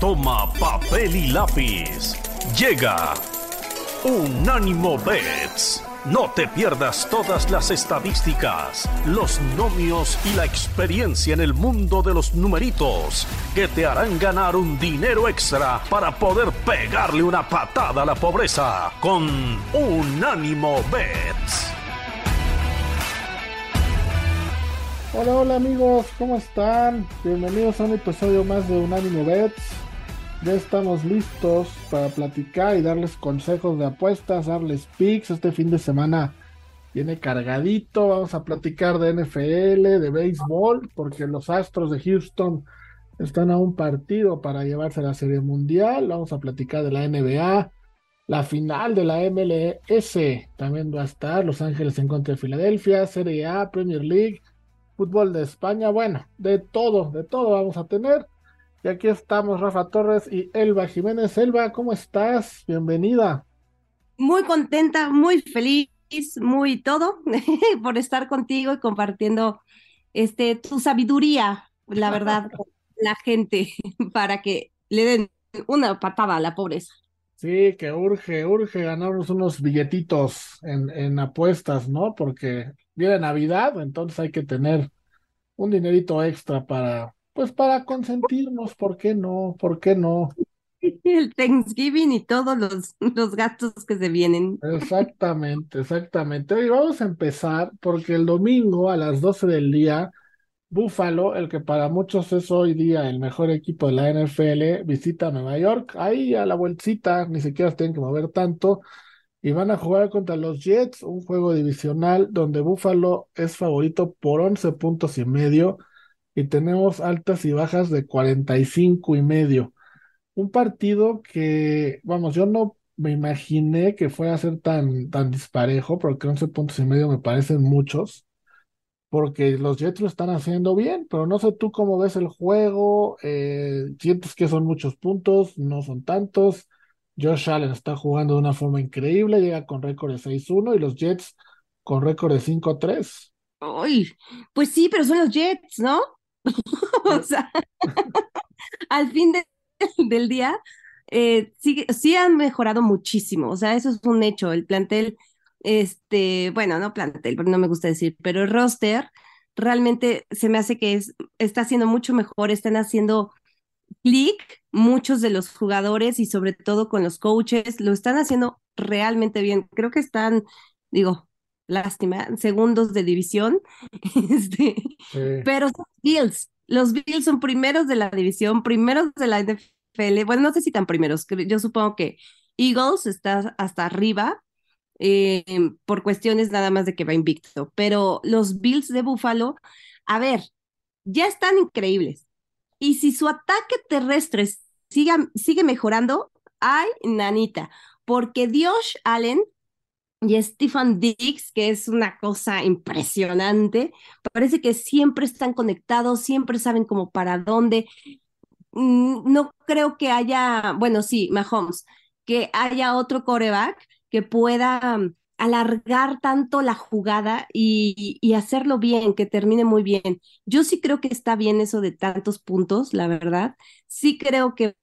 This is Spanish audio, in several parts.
Toma papel y lápiz. Llega Unánimo Bets. No te pierdas todas las estadísticas, los nomios y la experiencia en el mundo de los numeritos que te harán ganar un dinero extra para poder pegarle una patada a la pobreza con Unánimo Bets. Hola, hola amigos, ¿cómo están? Bienvenidos a un episodio más de Unánimo Bets. Ya estamos listos para platicar y darles consejos de apuestas, darles picks. Este fin de semana viene cargadito. Vamos a platicar de NFL, de béisbol, porque los Astros de Houston están a un partido para llevarse la Serie Mundial. Vamos a platicar de la NBA, la final de la MLS también va a estar. Los Ángeles en contra de Filadelfia, Serie A, Premier League, fútbol de España. Bueno, de todo, de todo vamos a tener. Y aquí estamos Rafa Torres y Elba Jiménez. Elba, ¿cómo estás? Bienvenida. Muy contenta, muy feliz, muy todo por estar contigo y compartiendo este tu sabiduría, la verdad, con la gente para que le den una patada a la pobreza. Sí, que urge, urge ganarnos unos billetitos en, en apuestas, ¿no? Porque viene Navidad, entonces hay que tener un dinerito extra para, pues para consentirnos, ¿por qué no? ¿Por qué no? El Thanksgiving y todos los, los gastos que se vienen. Exactamente, exactamente. Hoy vamos a empezar porque el domingo a las 12 del día, Buffalo, el que para muchos es hoy día el mejor equipo de la NFL, visita Nueva York. Ahí a la vueltita, ni siquiera tienen que mover tanto. Y van a jugar contra los Jets, un juego divisional donde Buffalo es favorito por 11 puntos y medio y tenemos altas y bajas de 45 y medio. Un partido que, vamos, yo no me imaginé que fuera a ser tan, tan disparejo, porque 11 puntos y medio me parecen muchos, porque los Jets lo están haciendo bien, pero no sé tú cómo ves el juego, eh, sientes que son muchos puntos, no son tantos. Josh Allen está jugando de una forma increíble, llega con récord de 6-1 y los Jets con récord de 5-3. Ay, pues sí, pero son los Jets, ¿no? o sea, al fin del día, eh, sí, sí han mejorado muchísimo, o sea, eso es un hecho, el plantel, este, bueno, no plantel, no me gusta decir, pero el roster realmente se me hace que es, está haciendo mucho mejor, están haciendo clic muchos de los jugadores y sobre todo con los coaches, lo están haciendo realmente bien, creo que están, digo, lástima, segundos de división, este, pero son Bills, los Bills son primeros de la división, primeros de la NFL, bueno, no sé si tan primeros, yo supongo que Eagles está hasta arriba eh, por cuestiones nada más de que va invicto, pero los Bills de Buffalo, a ver, ya están increíbles. Y si su ataque terrestre sigue, sigue mejorando, ay, nanita, porque Dios Allen y Stephen Diggs, que es una cosa impresionante. Parece que siempre están conectados, siempre saben como para dónde. Mm, no creo que haya, bueno, sí, Mahomes, que haya otro coreback que pueda mm, alargar tanto la jugada y, y, hacerlo bien, que termine muy bien. Yo sí creo que está bien eso de tantos puntos, la verdad. Sí creo que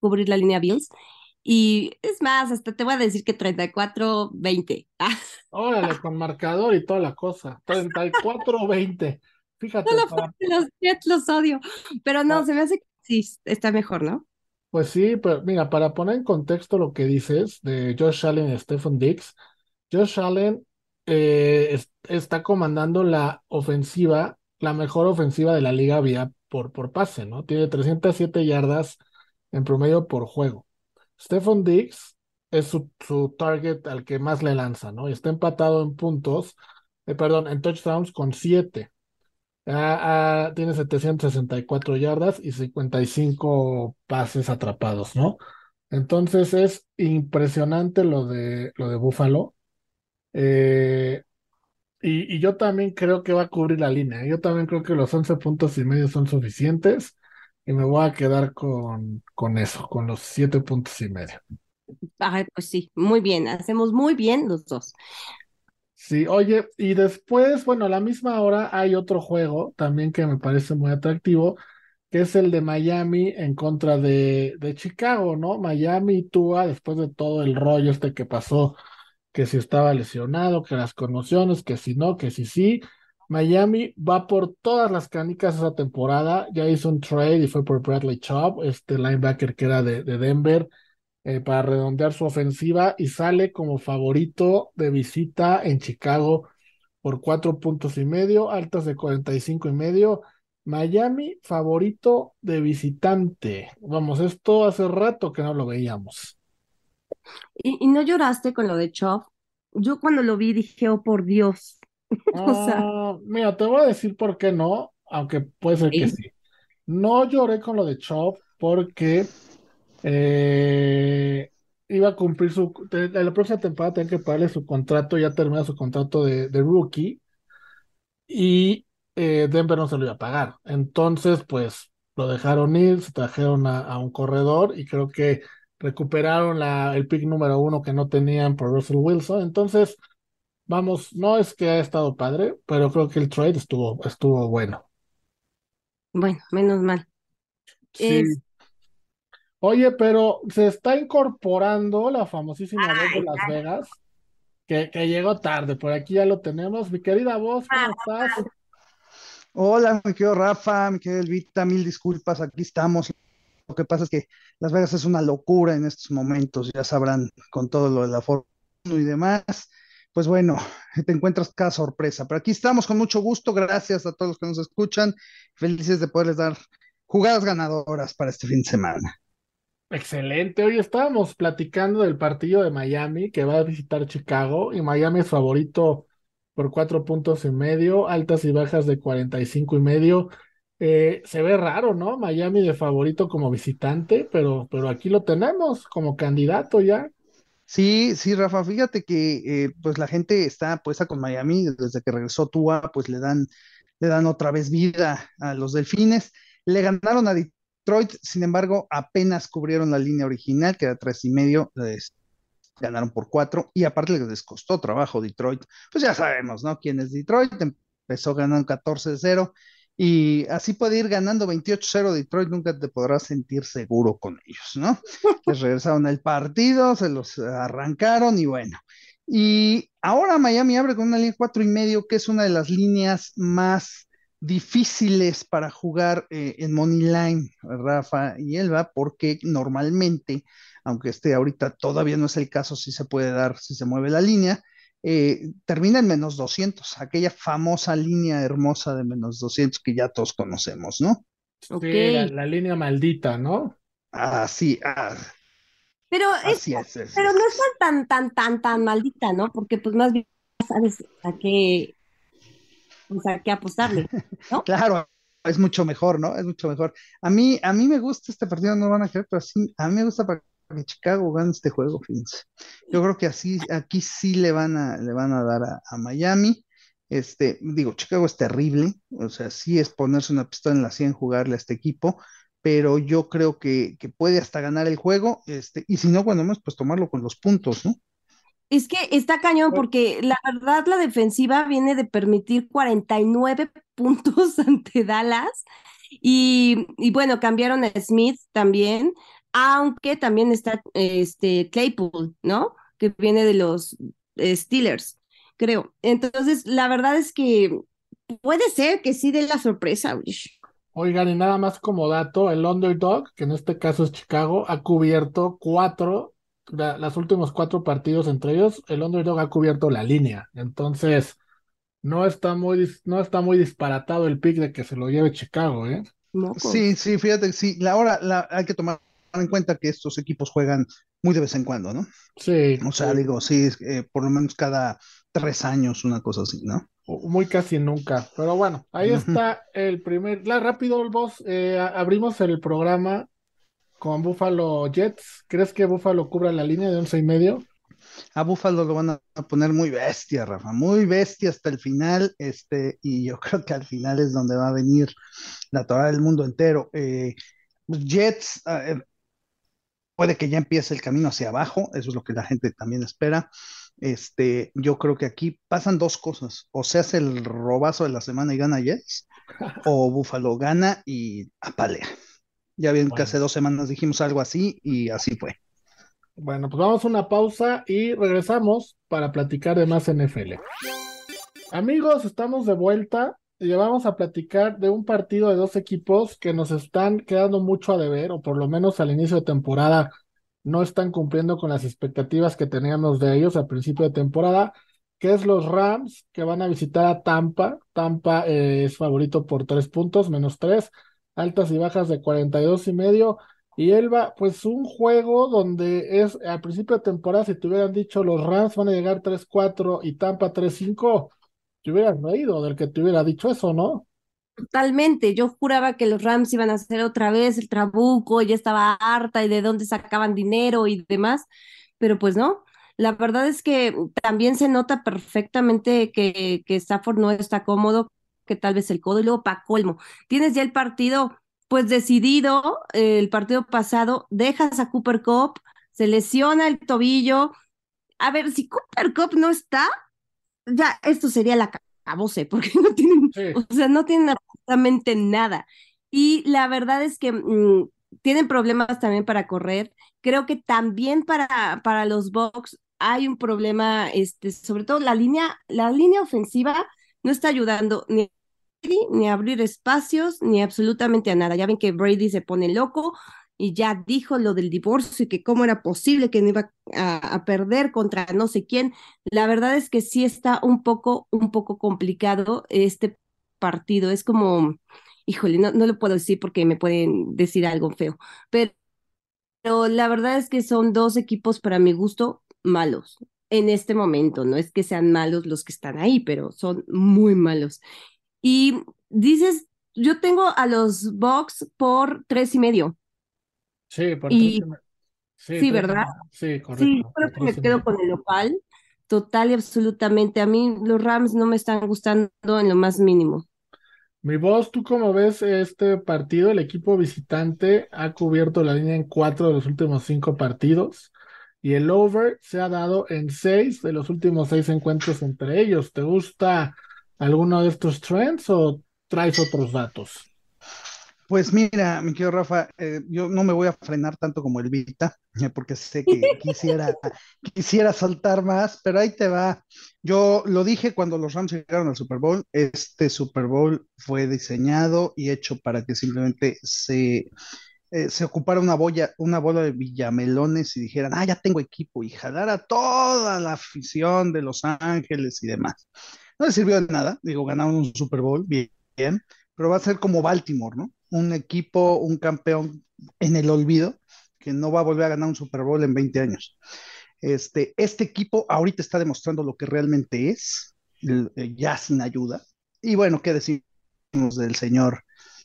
cubrir la línea Bills y es más, hasta te voy a decir que 34-20. Órale, con marcador y toda la cosa. 34-20. Fíjate. los Jets los odio. Pero no, ah. se me hace que sí, está mejor, ¿no? Pues sí, pero mira, para poner en contexto lo que dices de Josh Allen y Stephen Dix, Josh Allen eh, está comandando la ofensiva, la mejor ofensiva de la liga vía por, por pase, ¿no? Tiene 307 yardas en promedio por juego. Stephon Diggs es su, target al que más le lanza, ¿no? Y está empatado en puntos, eh, perdón, en touchdowns con 7. Ah, ah, tiene 764 yardas y 55 pases atrapados, ¿no? Entonces es impresionante lo de, lo de Buffalo. Eh, y, y, yo también creo que va a cubrir la línea. Yo también creo que los 11 puntos y medio son suficientes y me voy a quedar con, con eso, con los siete puntos y medio. pues sí, muy bien, hacemos muy bien los dos. Sí, oye, y después, bueno, a la misma hora hay otro juego también que me parece muy atractivo, que es el de Miami en contra de, de Chicago, ¿no? Miami y Tua, después de todo el rollo este que pasó, que si estaba lesionado, que las conmociones, que si no, que si sí. Miami va por todas las canicas esa temporada. Ya hizo un trade y fue por Bradley Chubb, este linebacker que era de, de Denver, eh, para redondear su ofensiva y sale como favorito de visita en Chicago por cuatro puntos y medio, altas de cuarenta y cinco y medio. Miami favorito de visitante. Vamos, esto hace rato que no lo veíamos. ¿Y, no lloraste con lo de Chop? Yo cuando lo vi dije, oh por Dios. Ah, mira, te voy a decir por qué no, aunque puede ser que sí. No lloré con lo de Chop porque eh, iba a cumplir su. En la próxima temporada tenía que pagarle su contrato, ya termina su contrato de, de rookie. Y eh, Denver no se lo iba a pagar. Entonces, pues lo dejaron ir, se trajeron a, un corredor y creo que recuperaron la, el pick número uno que no tenían por Russell Wilson. Entonces, vamos, no es que haya estado padre, pero creo que el trade estuvo, estuvo bueno. Bueno, menos mal. Sí. Oye, pero se está incorporando la famosísima voz de Las Vegas, que, que, llegó tarde. Por aquí ya lo tenemos. Mi querida voz, ¿cómo ah, estás? Hola, mi querido Rafa, mi querido Elvita, mil disculpas, aquí estamos. Lo que pasa es que Las Vegas es una locura en estos momentos, ya sabrán con todo lo de la Fórmula y demás. Pues bueno, te encuentras cada sorpresa, pero aquí estamos con mucho gusto, gracias a todos los que nos escuchan, felices de poderles dar jugadas ganadoras para este fin de semana. Excelente, hoy estábamos platicando del partido de Miami que va a visitar Chicago y Miami es favorito por cuatro puntos y medio, altas y bajas de cuarenta y cinco y medio. Eh, se ve raro, ¿no? Miami de favorito como visitante, pero, pero aquí lo tenemos como candidato ya. Sí, sí, Rafa, fíjate que eh, pues la gente está puesta con Miami desde que regresó Tua, pues le dan, le dan otra vez vida a los delfines. Le ganaron a Detroit, sin embargo, apenas cubrieron la línea original, que era tres y medio ganaron por cuatro y aparte les costó trabajo Detroit. Pues ya sabemos, ¿no? ¿Quién es Detroit? Empezó ganando 14-0 y así puede ir ganando 28-0 Detroit, nunca te podrás sentir seguro con ellos, ¿no? Les regresaron el partido, se los arrancaron y bueno. Y ahora Miami abre con una línea cuatro y medio, que es una de las líneas más difíciles para jugar eh, en Money Line, Rafa y Elba, porque normalmente aunque este ahorita todavía no es el caso, si se puede dar, si se mueve la línea, eh, termina en menos 200, aquella famosa línea hermosa de menos 200 que ya todos conocemos, ¿no? Sí, la, línea maldita, ¿no? Ah, sí, ah. Pero, es, pero no es tan, tan, tan, tan maldita, ¿no? Porque pues más bien sabes a qué, pues, a qué apostarle, ¿no? claro, es mucho mejor, ¿no? Es mucho mejor. A mí, a mí me gusta este partido, no van a creer, pero sí, a mí me gusta para que Chicago gane este juego, fíjense. Yo creo que así, aquí sí le van a, le van a dar a, Miami. Este, digo, Chicago es terrible, o sea, sí es ponerse una pistola en la 100 jugarle a este equipo, pero yo creo que, puede hasta ganar el juego, este, y si no, cuando menos, pues tomarlo con los puntos, ¿no? Es que está cañón porque la verdad la defensiva viene de permitir 49 puntos ante Dallas y, y bueno, cambiaron a Smith también, aunque también está este Claypool, ¿no? Que viene de los eh, Steelers, creo. Entonces, la verdad es que puede ser que sí dé la sorpresa. Oigan, y nada más como dato, el underdog, que en este caso es Chicago, ha cubierto cuatro, los últimos cuatro partidos entre ellos, el underdog ha cubierto la línea. Entonces, no está muy, no está muy disparatado el pick de que se lo lleve Chicago, ¿eh? Sí, sí, fíjate, sí, la hora la, hay que tomar en cuenta que estos equipos juegan muy de vez en cuando, ¿no? Sí. O sea, digo, sí, eh, por lo menos cada tres años, una cosa así, ¿no? Muy casi nunca. Pero bueno, ahí está el primer. La rápido, vos, eh, abrimos el programa con Buffalo Jets. ¿Crees que Buffalo cubra la línea de once y medio? A Buffalo lo van a poner muy bestia, Rafa, muy bestia hasta el final, este, y yo creo que al final es donde va a venir la torada del mundo entero. Eh, Jets, ah, puede que ya empiece el camino hacia abajo, eso es lo que la gente también espera. Este, yo creo que aquí pasan dos cosas, o se hace el robazo de la semana y gana Jets, o Buffalo gana y apalea. Ya bien que hace dos semanas dijimos algo así y así fue. Bueno, pues vamos a una pausa y regresamos para platicar de más NFL. Amigos, estamos de vuelta vamos a platicar de un partido de dos equipos que nos están quedando mucho a deber, o por lo menos al inicio de temporada no están cumpliendo con las expectativas que teníamos de ellos al principio de temporada, que es los Rams que van a visitar a Tampa. Tampa eh, es favorito por tres puntos, menos tres, altas y bajas de 42 y medio. Y Elba, pues un juego donde es al principio de temporada, si te hubieran dicho los Rams van a llegar 3-4 y Tampa 3-5, te hubieras reído del que te hubiera dicho eso, ¿no? Totalmente, yo juraba que los Rams iban a hacer otra vez el trabuco, ya estaba harta y de dónde sacaban dinero y demás, pero pues no. La verdad es que también se nota perfectamente que, que Stafford no está cómodo, que tal vez el codo, y luego para colmo, tienes ya el partido pues decidido, eh, el partido pasado, dejas a Cooper Cup, se lesiona el tobillo. A ver, si Cooper Cup no está, ya esto sería la cabose, porque no tienen, Sí. o sea, no tienen absolutamente nada. Y la verdad es que mm, tienen problemas también para correr. Creo que también para, para los Bucks hay un problema, este, sobre todo la línea, la línea ofensiva no está ayudando ni a Brady, ni a abrir espacios, ni absolutamente a nada. Ya ven que Brady se pone loco y ya dijo lo del divorcio y que cómo era posible que no iba a, a perder contra no sé quién. La verdad es que sí está un poco, un poco complicado este partido. Es como, híjole, no, no lo puedo decir porque me pueden decir algo feo, pero, pero la verdad es que son dos equipos para mi gusto malos en este momento. No es que sean malos los que están ahí, pero son muy malos. Y dices, yo tengo a los Bucks por tres y medio. Sí, por Y- me- sí, y ¿verdad? Sí, Sí, correcto. yo creo que me quedo con el local, total y absolutamente. A mí los Rams no me están gustando en lo más mínimo. Mi voz, ¿tú cómo ves este partido? El equipo visitante ha cubierto la línea en cuatro de los últimos cinco partidos y el over se ha dado en seis de los últimos seis encuentros entre ellos. ¿Te gusta alguno de estos trends o traes otros datos? Pues mira, mi querido Rafa, eh, yo no me voy a frenar tanto como el Vita, eh, porque sé que quisiera, quisiera saltar más, pero ahí te va. Yo lo dije cuando los Rams llegaron al Super Bowl, este Super Bowl fue diseñado y hecho para que simplemente se, eh, se ocupara una boya, una bola de villamelones y dijeran, ah, ya tengo equipo, y jalar a toda la afición de Los Ángeles y demás. No les sirvió de nada, digo, ganaron un Super Bowl, bien, bien, pero va a ser como Baltimore, ¿no? Un equipo, un campeón en el olvido, que no va a volver a ganar un Super Bowl en 20 años. Este, este equipo ahorita está demostrando lo que realmente es, eh, ya sin ayuda. Y bueno, ¿qué decimos del señor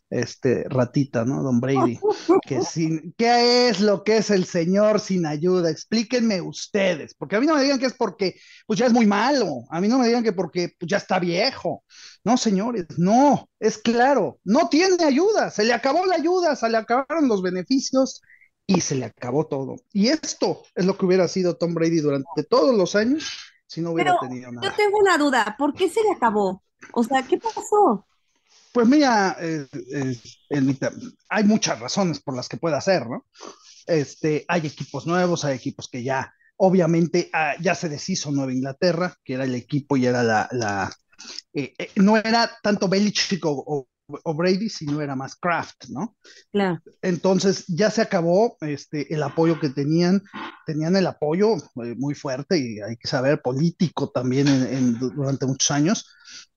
este, ratita, ¿no? Don Brady, que sin, ¿qué es lo que es el señor sin ayuda? Explíquenme ustedes, porque a mí no me digan que es porque pues ya es muy malo, a mí no me digan que porque pues, ya está viejo. No, señores, no, es claro, no tiene ayuda, se le acabó la ayuda, se le acabaron los beneficios y se le acabó todo. Y esto es lo que hubiera sido Tom Brady durante todos los años si no hubiera Pero tenido Yo nada. tengo una duda, ¿por qué se le acabó? O sea, ¿qué pasó? Pues mira, eh, eh, Elmita, hay muchas razones por las que puede hacer, ¿no? Este, hay equipos nuevos, hay equipos que ya, obviamente, ah, ya se deshizo Nueva Inglaterra, que era el equipo y era la, la eh, eh, no era tanto Belichick o, o- o Brady, sino era más Kraft, ¿no? Claro. Entonces ya se acabó este, el apoyo que tenían, tenían el apoyo eh, muy fuerte y hay que saber, político también en- en- durante muchos años,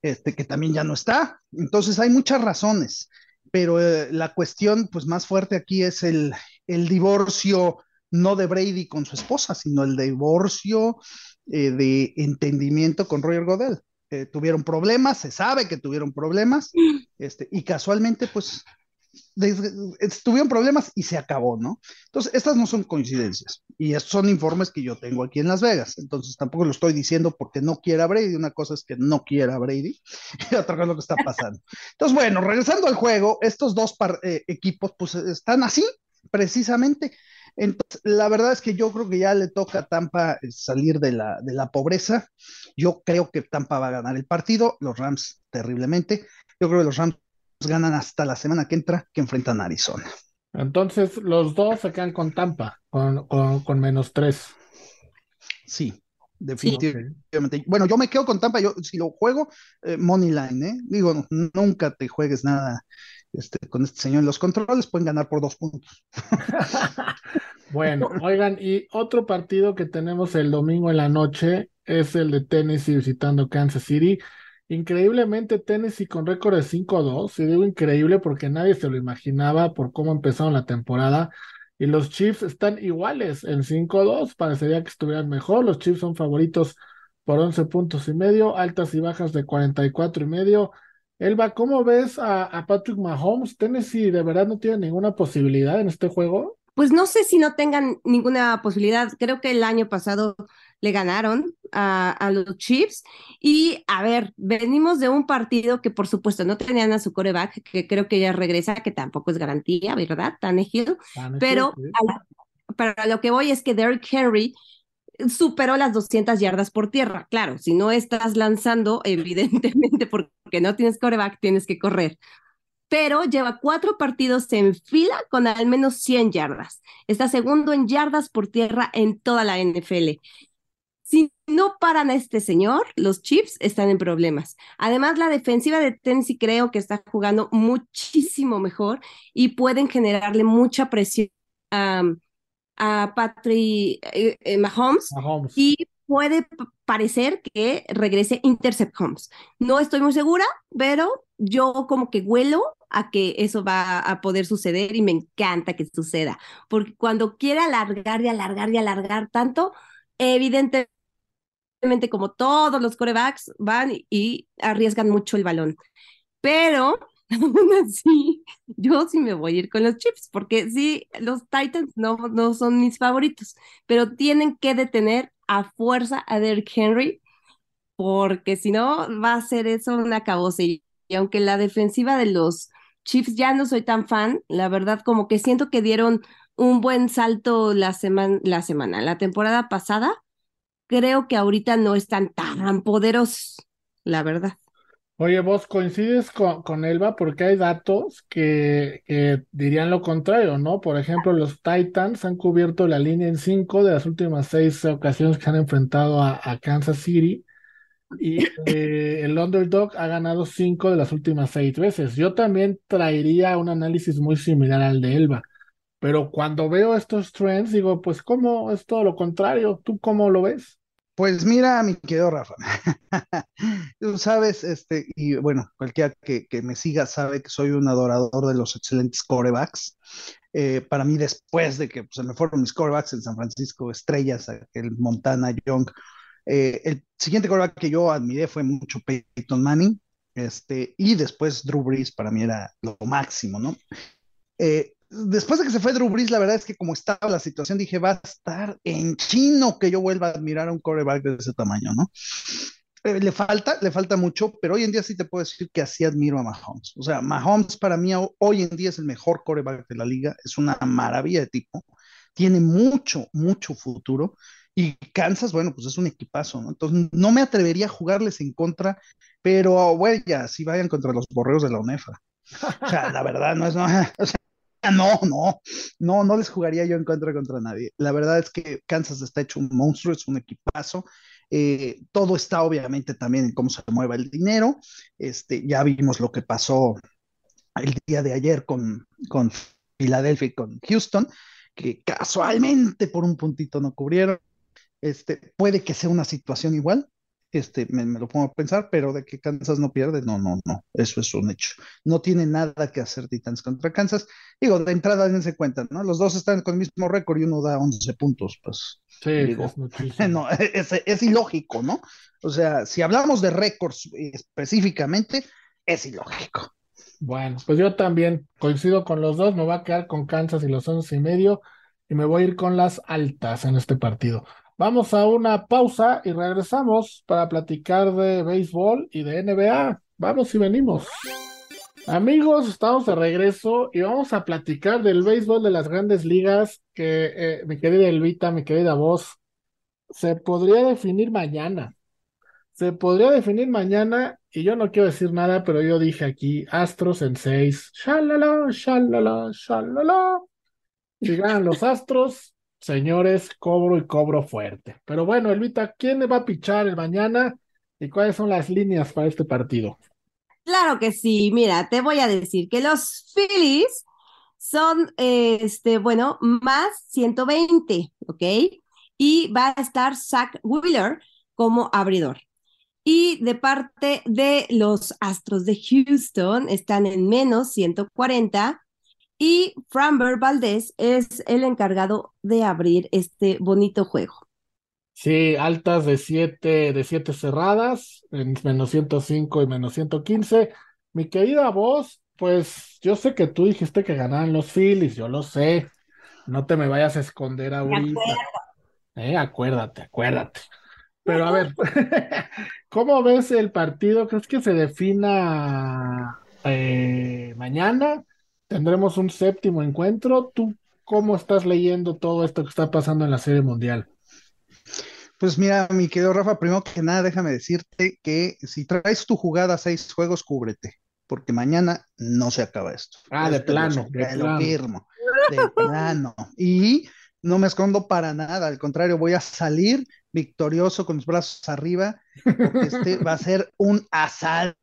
este, que también ya no está. Entonces hay muchas razones, pero eh, la cuestión pues más fuerte aquí es el, el divorcio no de Brady con su esposa, sino el divorcio eh, de entendimiento con Roger Godel. Eh, tuvieron problemas, se sabe que tuvieron problemas, este, y casualmente pues tuvieron problemas y se acabó, ¿no? Entonces, estas no son coincidencias y estos son informes que yo tengo aquí en Las Vegas, entonces tampoco lo estoy diciendo porque no quiera Brady, una cosa es que no quiera Brady y otra cosa es lo que está pasando. Entonces, bueno, regresando al juego, estos dos eh, equipos pues están así, precisamente. Entonces, la verdad es que yo creo que ya le toca a Tampa eh, salir de la, de la pobreza. Yo creo que Tampa va a ganar el partido, los Rams terriblemente. Yo creo que los Rams ganan hasta la semana que entra, que enfrentan a Arizona. Entonces, los dos se quedan con Tampa, con, con, menos tres. Sí, definitivamente. Bueno, yo me quedo con Tampa, yo si lo juego, eh, money line, ¿eh? Digo, nunca te juegues nada este, con este señor en los controles, pueden ganar por dos puntos. bueno, oigan, y otro partido que tenemos el domingo en la noche es el de Tennessee visitando Kansas City. Increíblemente Tennessee con récord de 5-2, y digo increíble porque nadie se lo imaginaba por cómo empezaron la temporada. Y los Chiefs están iguales en 5-2, parecería que estuvieran mejor. Los Chiefs son favoritos por 11 puntos y medio, altas y bajas de 44 y medio. Elba, ¿cómo ves a, a Patrick Mahomes? ¿Tennessee de verdad no tiene ninguna posibilidad en este juego? Pues no sé si no tengan ninguna posibilidad. Creo que el año pasado le ganaron a, los Chiefs. Y a ver, venimos de un partido que por supuesto no tenían a su coreback, que creo que ya regresa, que tampoco es garantía, ¿verdad? Tan ejido. Pero para lo que voy es que Derrick Henry superó las 200 yardas por tierra. Claro, si no estás lanzando, evidentemente, porque no tienes coreback, tienes que correr. Pero lleva cuatro partidos en fila con al menos 100 yardas. Está segundo en yardas por tierra en toda la NFL. Si no paran a este señor, los Chiefs están en problemas. Además, la defensiva de Tennessee creo que está jugando muchísimo mejor y pueden generarle mucha presión a, Patrick eh, eh, Mahomes, y puede parecer que regrese Intercept Holmes. No estoy muy segura, pero yo como que huelo a que eso va a poder suceder y me encanta que suceda, porque cuando quiere alargar y alargar y alargar tanto, evidentemente como todos los corebacks van y, arriesgan mucho el balón. Pero aún así, yo sí me voy a ir con los Chips, porque sí, los Titans no, no son mis favoritos, pero tienen que detener a fuerza a Derrick Henry, porque si no, va a ser eso una cabose. Y aunque la defensiva de los Chiefs ya no soy tan fan, la verdad, como que siento que dieron un buen salto la, semana la semana, la temporada pasada, creo que ahorita no están tan poderosos, la verdad. Oye, vos coincides con, Elba porque hay datos que, dirían lo contrario, ¿no? Por ejemplo, los Titans han cubierto la línea en cinco de las últimas seis ocasiones que han enfrentado a, Kansas City y eh, el underdog ha ganado cinco de las últimas seis veces. Yo también traería un análisis muy similar al de Elba, pero cuando veo estos trends digo, pues cómo es todo lo contrario. ¿Tú cómo lo ves? Pues mira, mi querido Rafa, tú sabes, este, y bueno, cualquiera que, me siga sabe que soy un adorador de los excelentes corebacks. Eh, para mí, después de que se me fueron mis corebacks en San Francisco, estrellas, el Montana, Young, eh, el siguiente coreback que yo admiré fue mucho Peyton Manning, este, y después Drew Brees para mí era lo máximo, ¿no? Eh, después de que se fue Drew Brees, la verdad es que como estaba la situación, dije, va a estar en chino que yo vuelva a admirar a un coreback de ese tamaño, ¿no? Eh, le falta, le falta mucho, pero hoy en día sí te puedo decir que así admiro a Mahomes. O sea, Mahomes para mí hoy en día es el mejor coreback de la liga, es una maravilla de tipo, tiene mucho, mucho futuro. Y Kansas, bueno, pues es un equipazo, ¿no? Entonces no me atrevería a jugarles en contra, pero bueno, ya, si vayan contra los borreos de la UNEFA. O sea, la verdad no es, no, o sea, No, no, no, no les jugaría yo en contra contra nadie. La verdad es que Kansas está hecho un monstruo, es un equipazo. Eh, todo está obviamente también en cómo se mueve el dinero. Este, ya vimos lo que pasó el día de ayer con, con Filadelfia y con Houston, que casualmente por un puntito no cubrieron. Este, puede que sea una situación igual, este, me, lo pongo a pensar, pero de que Kansas no pierde, no, no, no, eso es un hecho. No tiene nada que hacer Titans contra Kansas. Digo, de entrada dense cuenta, ¿no? Los dos están con el mismo récord y uno da 11 puntos, pues. Sí, digo, no, es, es, ilógico, ¿no? O sea, si hablamos de récords específicamente, es ilógico. Bueno, pues yo también coincido con los dos, me voy a quedar con Kansas y los once y medio y me voy a ir con las altas en este partido. Vamos a una pausa y regresamos para platicar de béisbol y de NBA. Vamos y venimos. Amigos, estamos de regreso y vamos a platicar del béisbol de las grandes ligas que eh, mi querida Elvita, mi querida voz, se podría definir mañana. Se podría definir mañana y yo no quiero decir nada, pero yo dije aquí, Astros en seis, shalala, shalala, shalala. Ganan los Astros, señores, cobro y cobro fuerte. Pero bueno, Elvita, ¿quién va a pichar el mañana y cuáles son las líneas para este partido? Claro que sí, mira, te voy a decir que los Phillies son, este, bueno, más 120, ¿ok? Y va a estar Zach Wheeler como abridor. Y de parte de los Astros de Houston están en menos 140 y Framber Valdez es el encargado de abrir este bonito juego. Sí, altas de 7 de siete cerradas, en menos 105 y menos 115. Mi querida voz, pues yo sé que tú dijiste que ganaban los Phillies, yo lo sé. No te me vayas a esconder ahorita. Eh, acuérdate, acuérdate. Pero a ver, ¿cómo ves el partido? ¿Crees que se defina eh, mañana? ¿Tendremos un séptimo encuentro? ¿Tú cómo estás leyendo todo esto que está pasando en la Serie Mundial? Pues mira, mi querido Rafa, primero que nada, déjame decirte que si traes tu jugada a seis juegos, cúbrete, porque mañana no se acaba esto. Ah, de plano, de plano. firmo, de plano. Y no me escondo para nada, al contrario, voy a salir victorioso con los brazos arriba, porque este va a ser un asalto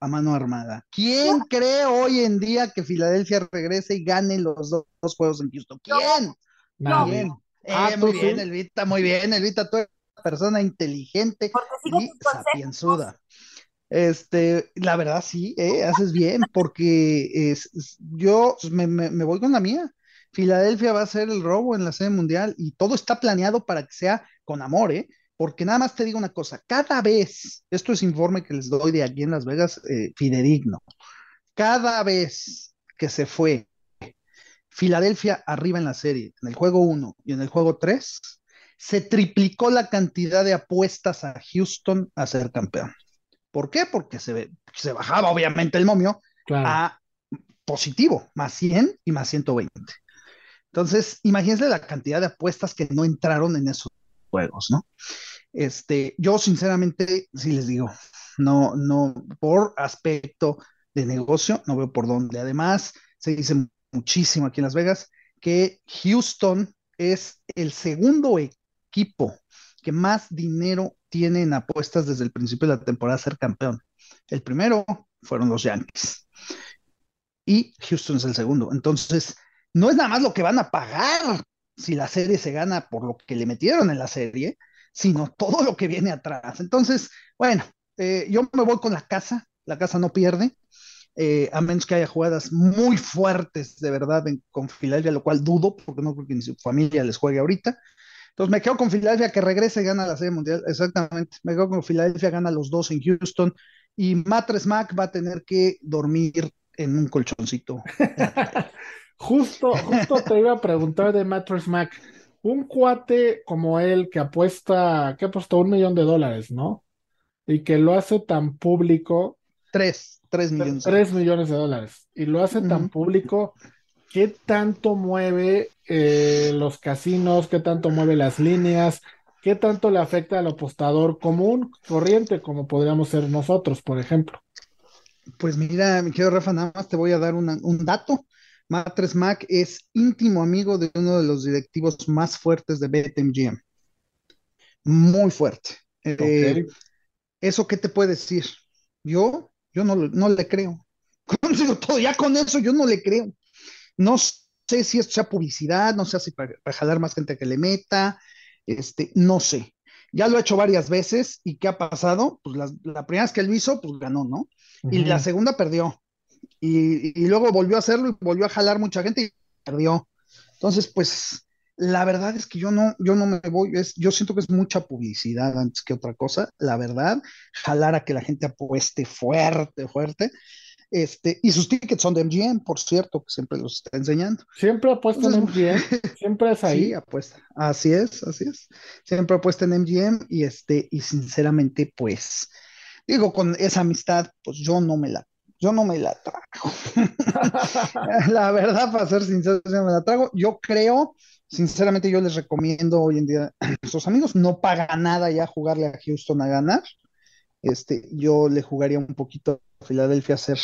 a mano armada. ¿Quién cree hoy en día que Filadelfia regrese y gane los dos, juegos en Houston? ¿Quién? Nadie. Ah, eh, muy bien, Elvita, muy bien, Elvita, tú eres una persona inteligente y sapienzuda. Este, la verdad sí, eh, haces bien, porque es, yo me, me, voy con la mía. Filadelfia va a ser el robo en la sede mundial y todo está planeado para que sea con amor, ¿eh? Porque nada más te digo una cosa, cada vez, esto es informe que les doy de aquí en Las Vegas, eh, fidedigno, cada vez que se fue Filadelfia arriba en la serie, en el juego 1 y en el juego 3, se triplicó la cantidad de apuestas a Houston a ser campeón. ¿Por qué? Porque se, se bajaba obviamente el momio a positivo, más 100 y más 120. Entonces, imagínense la cantidad de apuestas que no entraron en esos juegos, ¿no? Este, yo sinceramente, sí les digo, no, no, por aspecto de negocio, no veo por dónde. Además, se dice muchísimo aquí en Las Vegas que Houston es el segundo equipo que más dinero tiene en apuestas desde el principio de la temporada ser campeón. El primero fueron los Yankees y Houston es el segundo. Entonces, no es nada más lo que van a pagar si la serie se gana por lo que le metieron en la serie, sino todo lo que viene atrás. Entonces, bueno, eh, yo me voy con la casa, la casa no pierde, eh, a menos que haya jugadas muy fuertes de verdad con Filadelfia, lo cual dudo, porque no creo que ni su familia les juegue ahorita. Entonces me quedo con Filadelfia que regrese y gana la serie mundial, exactamente. Me quedo con Filadelfia, gana los dos en Houston y Matres Mac va a tener que dormir en un colchoncito. Justo, justo te iba a preguntar de Mattress Mac. Un cuate como él que apuesta, que apostó un millón de dólares, ¿no? Y que lo hace tan público. Tres, tres millones. Tres millones de dólares. Y lo hace tan público. ¿Qué tanto mueve eh, los casinos? ¿Qué tanto mueve las líneas? ¿Qué tanto le afecta al apostador común, corriente, como podríamos ser nosotros, por ejemplo? Pues mira, mi querido Rafa, nada más te voy a dar un dato. Matres Mac es íntimo amigo de uno de los directivos más fuertes de BetMGM. Muy fuerte. Eh, ¿Eso qué te puede decir? Yo, yo no, no le creo. Todo, ya con eso yo no le creo. No sé si esto sea publicidad, no sé si para, jalar más gente que le meta, este, no sé. Ya lo he hecho varias veces y ¿qué ha pasado? Pues la, primera vez que lo hizo, pues ganó, ¿no? Y la segunda perdió y, luego volvió a hacerlo y volvió a jalar mucha gente y perdió. Entonces, pues la verdad es que yo no, yo no me voy, es, yo siento que es mucha publicidad antes que otra cosa, la verdad, jalar a que la gente apueste fuerte, fuerte. Este, y sus tickets son de MGM, por cierto, que siempre los está enseñando. Siempre apuesta en MGM, siempre es ahí. Sí, apuesta. Así es, así es. Siempre apuesta en MGM y este, y sinceramente, pues, digo, con esa amistad, pues yo no me la yo no me la trago. la verdad, para ser sincero, no me la trago. Yo creo, sinceramente, yo les recomiendo hoy en día a nuestros amigos, no paga nada ya jugarle a Houston a ganar. este, yo le jugaría un poquito a Filadelfia a hacer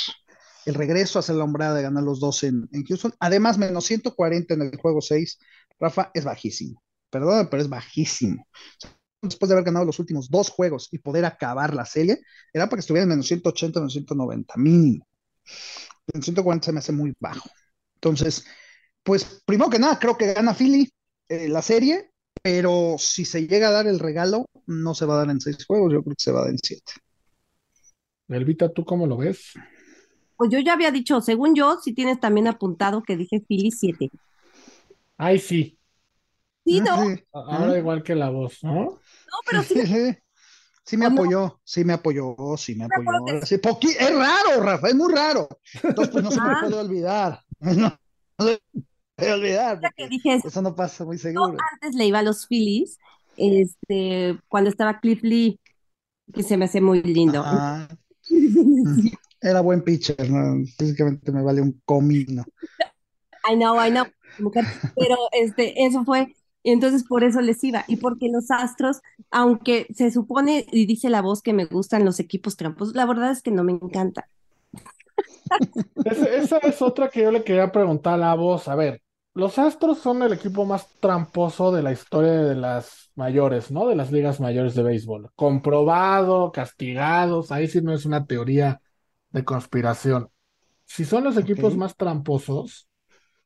el regreso, a hacer la hombrada de ganar los dos en, en Houston. Además, menos 140 en el juego 6, Rafa, es bajísimo. Perdón, pero es bajísimo. Después de haber ganado los últimos dos juegos y poder acabar la serie, era para que estuviera en menos 180, menos 190, mínimo. En 140 se me hace muy bajo. Entonces, pues primero que nada, creo que gana Philly eh, la serie, pero si se llega a dar el regalo, no se va a dar en seis juegos, yo creo que se va a dar en siete. Elvita, ¿tú cómo lo ves? Pues yo ya había dicho, según yo, si tienes también apuntado que dije Philly 7. Ay, sí. Sí, ¿no? Sí, Ahora igual que la voz, ¿no? No, pero sí, sí, sí. Sí me apoyó, sí me apoyó, sí me apoyó. sí, es raro, Rafa, es muy raro. Entonces, pues no se me Ah. puede olvidar. No, no se me puede olvidar, que dije eso, no pasa muy yo seguro. antes le iba a los Phillies, este, cuando estaba Cliff Lee, que se me hace muy lindo. Era buen pitcher, ¿no? Físicamente me vale un comino. I know, I know, mujer, pero este, eso fue, y entonces por eso les iba, y porque los Astros, aunque se supone y dice la voz que me gustan los equipos tramposos, la verdad es que no me encanta. Ese- esa es otra que yo le quería preguntar a la voz. A ver, los Astros son el equipo más tramposo de la historia de las mayores, ¿no? De las ligas mayores de béisbol. Comprobado, castigados, ahí sí no es una teoría de conspiración. Si son los equipos más tramposos,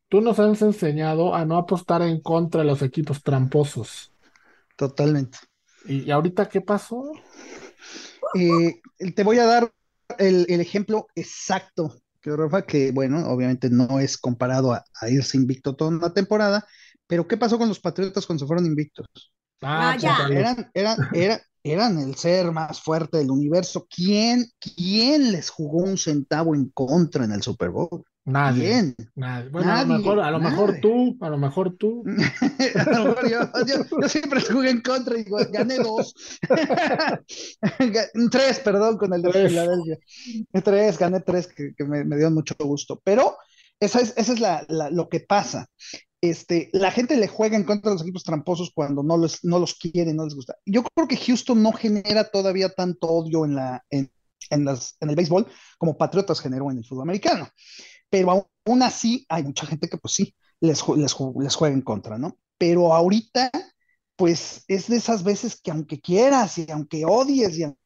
tú nos has enseñado a no apostar en contra de los equipos tramposos. Totalmente. ¿Y, y ahorita qué pasó? Eh, te voy a dar el, el ejemplo exacto, que Rafa, que bueno, obviamente no es comparado a, a irse invicto toda una temporada, pero ¿qué pasó con los Patriotas cuando se fueron invictos? Ah, Ah, ya. salud. Eran, eran, era- eran el ser más fuerte del universo. ¿Quién, quién les jugó un centavo en contra en el Super Bowl? Nadie, ¿Quién? nadie. Bueno, a lo mejor, a lo mejor tú, a lo mejor tú. A lo mejor yo, yo- yo siempre jugué en contra y digo, gané dos. Tres, perdón, con el de. Filadelfia. Tres, gané tres, que, que me, me dio mucho gusto. Pero esa es, esa es la, la- lo que pasa. Este, la gente le juega en contra de los equipos tramposos cuando no los, no los quiere, no les gusta. Yo creo que Houston no genera todavía tanto odio en, la, en, en las, en el béisbol como Patriotas generó en el fútbol americano. Pero aún, así hay mucha gente que pues sí, les, les, ju- les juega en contra, ¿no? Pero ahorita, pues es de esas veces que aunque quieras y aunque odies y aunque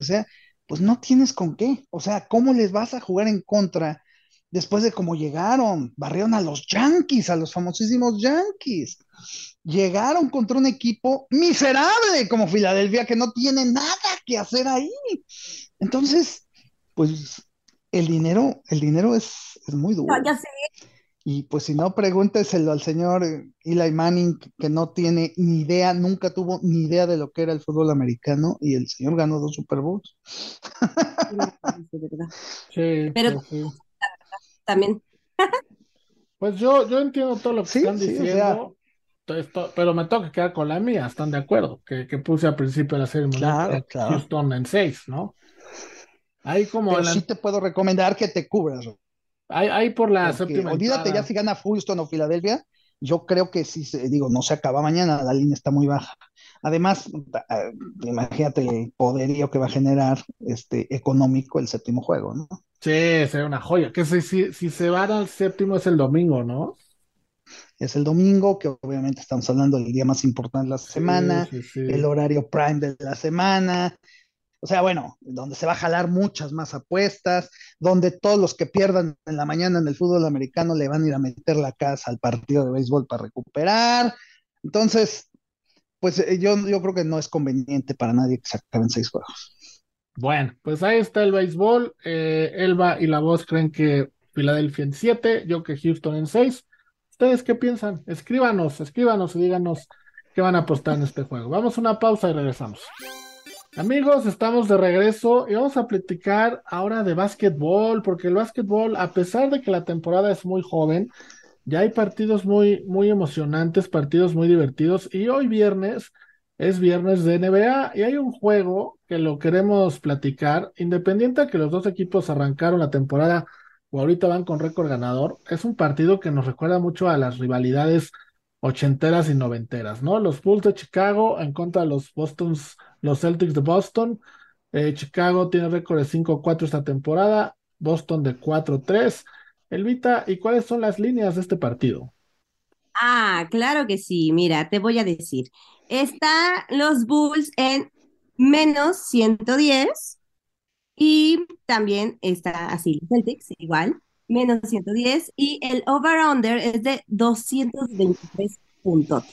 sea, pues no tienes con qué. O sea, ¿cómo les vas a jugar en contra después de cómo llegaron? Barrieron a los Yankees, a los famosísimos Yankees. Llegaron contra un equipo miserable como Filadelfia que no tiene nada que hacer ahí. Entonces, pues el dinero, el dinero es, es muy duro. No, ya sé, Y pues si no, pregúnteselo al señor eh, Eli Manning, que no tiene ni idea, nunca tuvo ni idea de lo que era el fútbol americano, y el señor ganó dos Super Bowls. Sí, Pero- sí. También, Pues yo, yo entiendo todo lo que Sí, están sí, o diciendo, esto- pero me tengo que quedar con la mía, ¿están de acuerdo? Que, que puse al principio de la serie mundial Claro, que claro. Houston en seis, ¿no? Ahí como Pero la- sí te puedo recomendar que te cubras. ahí, ahí por la porque séptima olvídate entrada. ya si gana Houston o Filadelfia, yo creo que sí, digo, no se acaba mañana, la línea está muy baja. Además, imagínate el poderío que va a generar este económico el séptimo juego, ¿no? Sí, sería una joya. Que si, si, si se van al séptimo es el domingo, ¿no? Es el domingo, que obviamente estamos hablando del día más importante de la semana. Sí, sí, sí. el horario prime de la semana. O sea, bueno, donde se va a jalar muchas más apuestas, donde todos los que pierdan en la mañana en el fútbol americano le van a ir a meter la casa al partido de béisbol para recuperar. Entonces, pues eh, yo, yo creo que no es conveniente para nadie que se acaben seis juegos. Bueno, pues ahí está el béisbol. Eh, Elba y la voz creen que Filadelfia en 7, yo que Houston en 6. ¿Ustedes qué piensan? Escríbanos, escríbanos y díganos qué van a apostar en este juego. Vamos a una pausa y regresamos. Amigos, estamos de regreso y vamos a platicar ahora de básquetbol, porque el básquetbol, a pesar de que la temporada es muy joven, ya hay partidos muy, muy emocionantes, partidos muy divertidos y hoy viernes es viernes de NBA y hay un juego que lo queremos platicar, independiente de que los dos equipos arrancaron la temporada o ahorita van con récord ganador, es un partido que nos recuerda mucho a las rivalidades ochenteras y noventeras, ¿no? Los Bulls de Chicago en contra de los Bostons, los Celtics de Boston. Eh, Chicago tiene récord de 5-4 esta temporada, Boston de 4-3. Elvita, ¿y cuáles son las líneas de este partido? Ah, claro que sí. Mira, te voy a decir. Está los Bulls en menos 110 y también está así, Celtics igual, menos 110 y el over-under es de 223 puntos.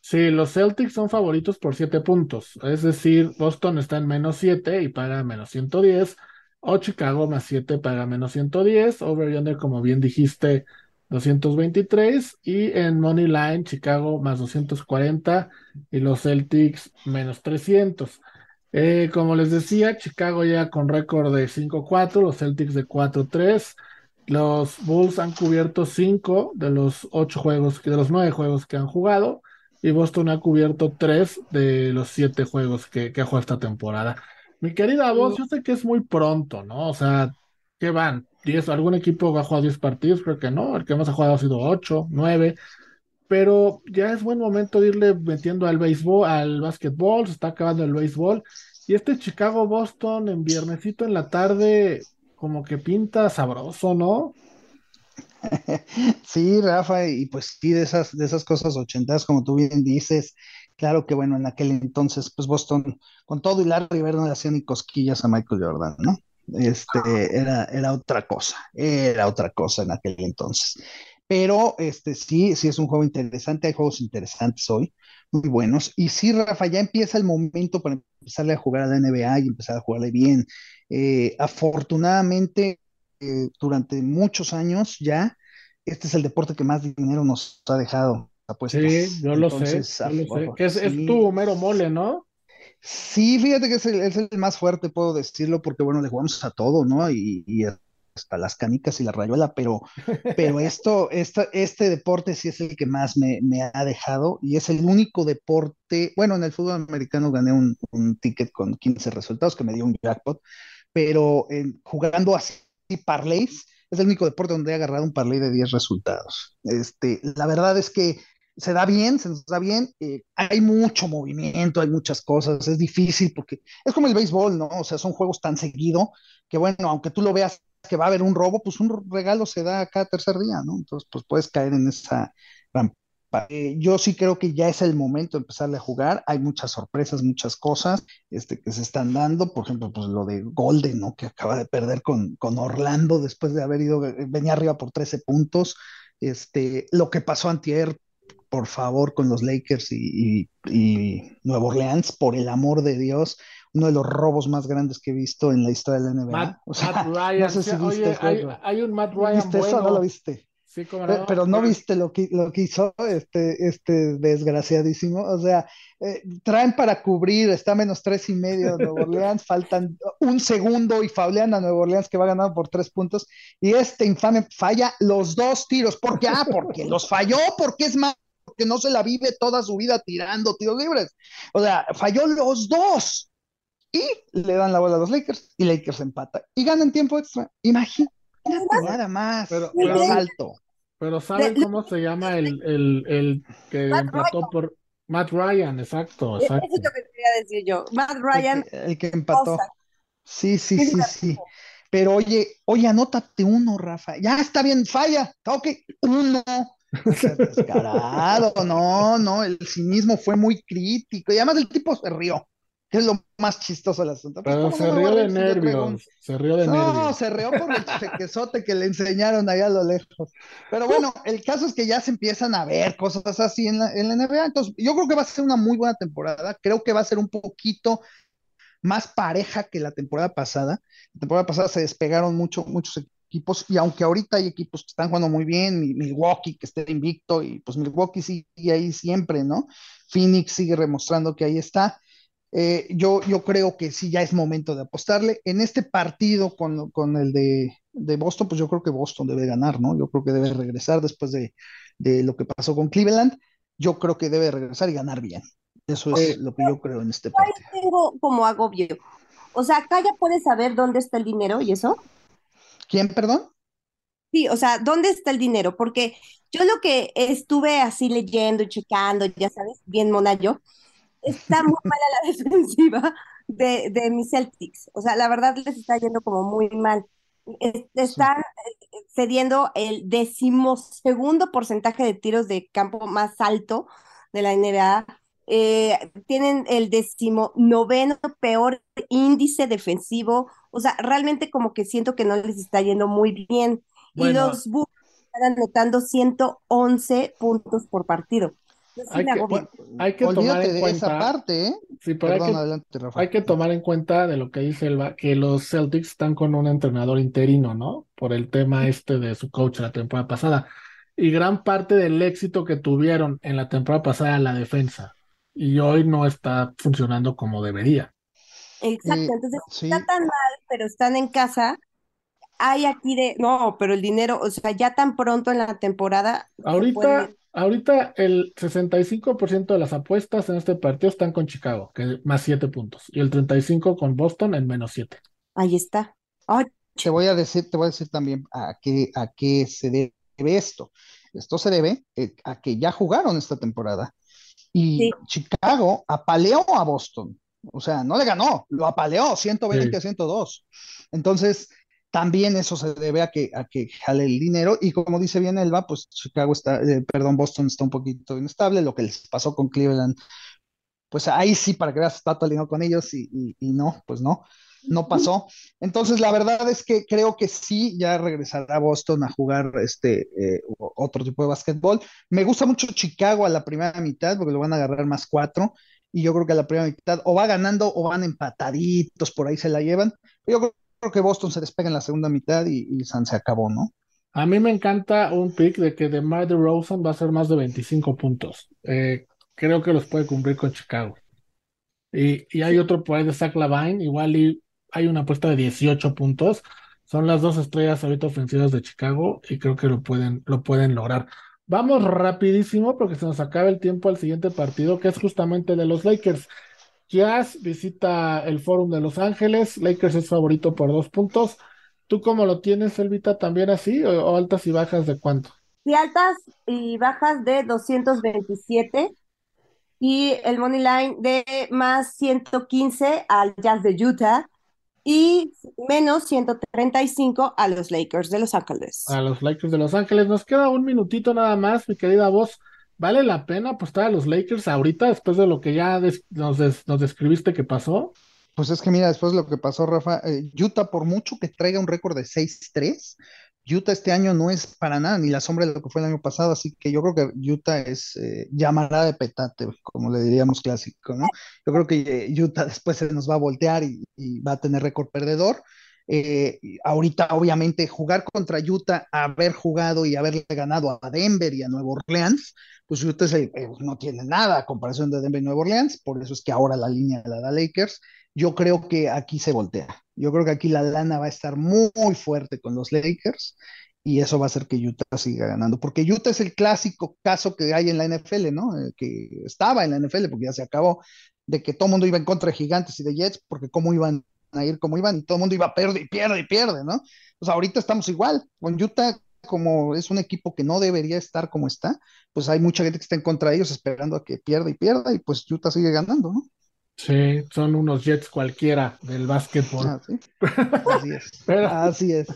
Sí, los Celtics son favoritos por 7 puntos, es decir, Boston está en menos 7 y paga menos 110, o Chicago más 7 paga menos 110, over-under como bien dijiste 223 y en Money Line Chicago más 240 y los Celtics menos 300. Eh, como les decía, Chicago ya con récord de 5-4, los Celtics de 4-3. Los Bulls han cubierto 5 de los 8 juegos, de los 9 juegos que han jugado y Boston ha cubierto 3 de los 7 juegos que, ha jugado esta temporada. Mi querida voz, yo sé que es muy pronto, ¿no? O sea, ¿qué van? ¿10? ¿Algún equipo ha jugado 10 partidos? Creo que no. El que más ha jugado ha sido 8, 9. Pero ya es buen momento irle metiendo al béisbol, al básquetbol. Se está acabando el béisbol. Y este Chicago-Boston en viernesito en la tarde, como que pinta sabroso, ¿no? Sí, Rafa, y pues sí, de esas, de esas cosas ochentas, como tú bien dices, claro que bueno, en aquel entonces, pues Boston, con todo y Larry Bird no le hacían ni cosquillas a Michael Jordan, ¿no? Este, era, era otra cosa, era otra cosa en aquel entonces. Pero este, sí, sí es un juego interesante, hay juegos interesantes hoy, muy buenos. Y sí, Rafa, ya empieza el momento para empezarle a jugar a la NBA y empezar a jugarle bien. Eh, afortunadamente, eh, durante muchos años ya, este es el deporte que más dinero nos ha dejado. Sí, yo lo sé, Que es, es tu mero mole, ¿no? Sí, fíjate que es el, más fuerte, puedo decirlo, porque bueno, le jugamos a todo, ¿no? Y, hasta las canicas y la rayuela, pero, pero esto, este deporte sí es el que más me, ha dejado y es el único deporte, bueno, en el fútbol americano gané un, ticket con 15 resultados que me dio un jackpot, pero jugando así parlays, es el único deporte donde he agarrado un parlay de 10 resultados. Este, la verdad es que se da bien, se nos da bien, eh, hay mucho movimiento, hay muchas cosas, es difícil porque es como el béisbol, ¿no? O sea, son juegos tan seguido que bueno, aunque tú lo veas que va a haber un robo, pues un regalo se da cada tercer día, ¿no? Entonces, pues puedes caer en esa. Eh, yo sí creo que ya es el momento de empezarle a jugar. Hay muchas sorpresas, muchas cosas este, que se están dando. Por ejemplo, pues lo de Golden, ¿no? Que acaba de perder con, con Orlando después de haber ido, venía arriba por 13 puntos. Este, lo que pasó antier por favor, con los Lakers y, Nueva Orleans, por el amor de Dios, uno de los robos más grandes que he visto en la historia de la NBA. Matt, Ryan, no sé si viste hay, un Matt Ryan ¿Viste eso? ¿No lo viste? Sí, como no, pero, no viste lo que, lo que hizo este, este desgraciadísimo. O sea, eh, traen para cubrir, está menos tres y medio Nueva Orleans, faltan un segundo y faulean a Nueva Orleans que va ganando por tres puntos. Y este infame falla los dos tiros. ¿Por qué? Ah, porque los falló, porque es más que no se la vive toda su vida tirando tiros libres. O sea, falló los dos. Y le dan la bola a los Lakers y Lakers empata. Y ganan tiempo extra. Imagínate nada más. Pero, pero, Pero ¿saben cómo se llama el, el, el que empató por Matt Ryan? Exacto, exacto. Eso es lo que quería decir yo. Matt Ryan. El que, empató. Sí, sí, sí, sí. Pero oye, oye, anótate uno, Rafa. Ya está bien, falla. Ok, uno. Descarado, no, no, el cinismo fue muy crítico y además el tipo se rió, que es lo más chistoso del asunto. Pues, Pero se rió de nervios, se rió de nervios. No, se rió por el chequezote que le enseñaron allá a lo lejos. Pero bueno, el caso es que ya se empiezan a ver cosas así en la, en la NBA, entonces yo creo que va a ser una muy buena temporada, creo que va a ser un poquito más pareja que la temporada pasada. La temporada pasada se despegaron mucho, muchos equipos, y aunque ahorita hay equipos que están jugando muy bien, Milwaukee que está invicto, y pues Milwaukee sigue ahí siempre, ¿no? Phoenix sigue demostrando que ahí está. Eh, yo, yo creo que sí, ya es momento de apostarle. En este partido con, con el de, de, Boston, pues yo creo que Boston debe ganar, ¿no? Yo creo que debe regresar después de, de lo que pasó con Cleveland. Yo creo que debe regresar y ganar bien. Eso es lo que yo creo en este partido. tengo como agobio. O sea, acá ya puedes saber dónde está el dinero y eso. ¿Quién, perdón? Sí, o sea, ¿dónde está el dinero? Porque yo lo que estuve así leyendo y checando, ya sabes, bien mona yo, está muy mala la defensiva de, de mis Celtics. O sea, la verdad les está yendo como muy mal. Están eh, cediendo el decimosegundo porcentaje de tiros de campo más alto de la NBA. Eh, tienen el decimonoveno peor índice defensivo. O sea, realmente como que siento que no les está yendo muy bien. Y los Bulls están anotando 111 puntos por partido. Hay que, agobio. hay que tomar en de esa cuenta, parte, ¿eh? sí, pero hay Perdón, que, adelante, Rafa. hay que tomar en cuenta de lo que dice Elba, que los Celtics están con un entrenador interino, ¿no? Por el tema este de su coach la temporada pasada. Y gran parte del éxito que tuvieron en la temporada pasada era la defensa. Y hoy no está funcionando como debería. Exacto, Eh, entonces sí, está tan mal, pero están en casa. Hay aquí de, no, pero el dinero, o sea, ya tan pronto en la temporada se puede Ahorita. Ahorita el 65% de las apuestas en este partido están con Chicago, que más 7 puntos, y el 35% con Boston en menos 7. Ahí está. Ay, te voy a decir, te voy a decir también a qué, a qué se debe esto. Esto se debe eh, a que ya jugaron esta temporada y sí, Chicago apaleó a Boston. O sea, no le ganó, lo apaleó 120 Sí. a 102. Entonces, también eso se debe a que, a que jale el dinero. Y como dice bien Elba, pues Chicago está, eh, perdón, Boston está un poquito inestable. Lo que les pasó con Cleveland, pues ahí sí, para que veas, está dinero con ellos y, y- y no, pues no, no pasó. Entonces, la verdad es que creo que sí, ya regresará Boston a jugar este eh, otro tipo de básquetbol. Me gusta mucho Chicago a la primera mitad porque lo van a agarrar más cuatro. Y yo creo que a la primera mitad o va ganando o van empataditos, por ahí se la llevan. Yo creo, creo que Boston se despega en la segunda mitad y, y San se acabó, ¿no? A mí me encanta un pick de que DeMar DeRozan va a ser más de 25 puntos. Eh, creo que los puede cumplir con Chicago. Y, y hay otro por ahí de Zach Lavine, igual y hay una apuesta de 18 puntos. Son las dos estrellas ahorita ofensivas de Chicago y creo que lo pueden, lo pueden lograr. Vamos rapidísimo porque se nos acaba el tiempo al siguiente partido, que es justamente el de los Lakers. Jazz visita el Fórum de Los Ángeles. Lakers es favorito por dos puntos. ¿Tú cómo lo tienes, Elvita? ¿También así? ¿O, o altas y bajas de cuánto? Y altas y bajas de 227 y el money line de más 115 al Jazz de Utah y menos 135 a los Lakers de Los Ángeles. A los Lakers de Los Ángeles. Nos queda un minutito nada más, mi querida voz. ¿Vale la pena apostar a los Lakers ahorita, después de lo que ya nos, des- nos describiste que pasó? Pues es que mira, después de lo que pasó, Rafa, eh, Utah, por mucho que traiga un récord de 6-3, Utah este año no es para nada ni la sombra de lo que fue el año pasado, así que yo creo que Utah es eh, llamará de petate, como le diríamos clásico, ¿no? Yo creo que eh, Utah después se nos va a voltear y va a tener récord perdedor. Eh, ahorita, obviamente, jugar contra Utah, haber jugado y haberle ganado a Denver y a Nueva Orleans, pues Utah eh, no tiene nada a comparación de Denver y Nueva Orleans, por eso es que ahora la línea la da Lakers. Yo creo que aquí se voltea. Yo creo que aquí la lana va a estar muy, muy fuerte con los Lakers y eso va a hacer que Utah siga ganando, porque Utah es el clásico caso que hay en la NFL, ¿no? Eh, que estaba en la NFL porque ya se acabó, de que todo el mundo iba en contra de Gigantes y de Jets, porque cómo iban a ir, cómo iban, y todo el mundo iba a perder y pierde y pierde, ¿no? Pues ahorita estamos igual, con Utah como es un equipo que no debería estar como está, pues hay mucha gente que está en contra de ellos esperando a que pierda y pierda y pues Utah sigue ganando, ¿no? Sí, son unos Jets cualquiera del básquetbol. Ah, sí. Así es. Pero, Así es.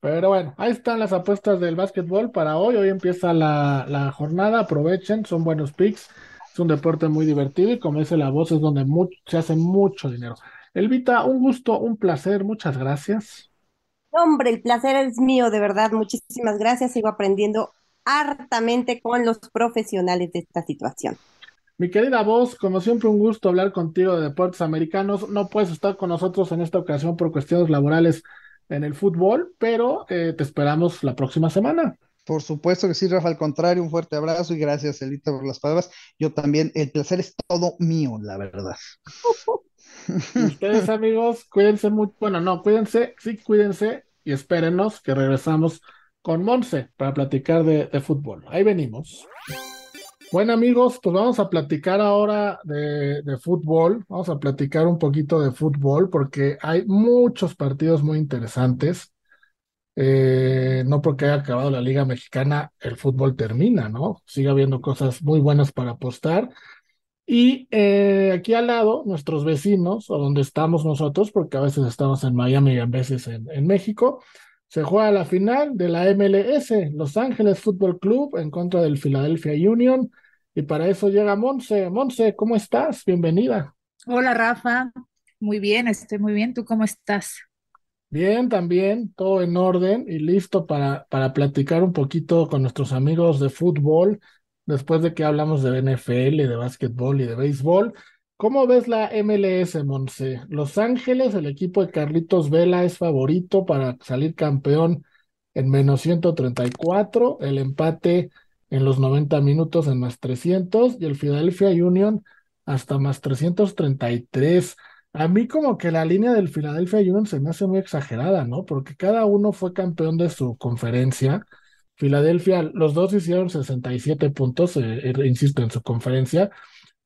pero bueno, ahí están las apuestas del básquetbol para hoy. Hoy empieza la, la jornada, aprovechen, son buenos picks. Es un deporte muy divertido y como dice la voz, es donde se hace mucho dinero. Elvita, un gusto, un placer, muchas gracias. Hombre, el placer es mío, de verdad. Muchísimas gracias. Sigo aprendiendo hartamente con los profesionales de esta situación. Mi querida voz, como siempre, un gusto hablar contigo de deportes americanos. No puedes estar con nosotros en esta ocasión por cuestiones laborales en el fútbol, pero eh, te esperamos la próxima semana. Por supuesto que sí, Rafa, al contrario, un fuerte abrazo y gracias, Elita, por las palabras. Yo también, el placer es todo mío, la verdad. Y ustedes, amigos, cuídense mucho. Bueno, no, cuídense, sí, cuídense y espérenos que regresamos con Monse para platicar de, de fútbol. Ahí venimos. Bueno, amigos, pues vamos a platicar ahora de, de fútbol. Vamos a platicar un poquito de fútbol porque hay muchos partidos muy interesantes. Eh, no porque haya acabado la Liga Mexicana, el fútbol termina, ¿no? Sigue habiendo cosas muy buenas para apostar. Y eh, aquí al lado, nuestros vecinos, o donde estamos nosotros, porque a veces estamos en Miami y a veces en, en México, se juega la final de la MLS, Los Ángeles Fútbol Club en contra del Philadelphia Union. Y para eso llega Monse. Monse, ¿cómo estás? Bienvenida. Hola Rafa, muy bien, estoy muy bien. ¿Tú cómo estás? Bien, también, todo en orden y listo para, para platicar un poquito con nuestros amigos de fútbol, después de que hablamos de NFL, de básquetbol y de béisbol. ¿Cómo ves la MLS, Monse? Los Ángeles, el equipo de Carlitos Vela es favorito para salir campeón en menos 134, el empate en los 90 minutos en más 300 y el Philadelphia Union hasta más 333. A mí como que la línea del Philadelphia Union se me hace muy exagerada, ¿no? Porque cada uno fue campeón de su conferencia. Filadelfia, los dos hicieron 67 puntos, eh, eh, insisto, en su conferencia,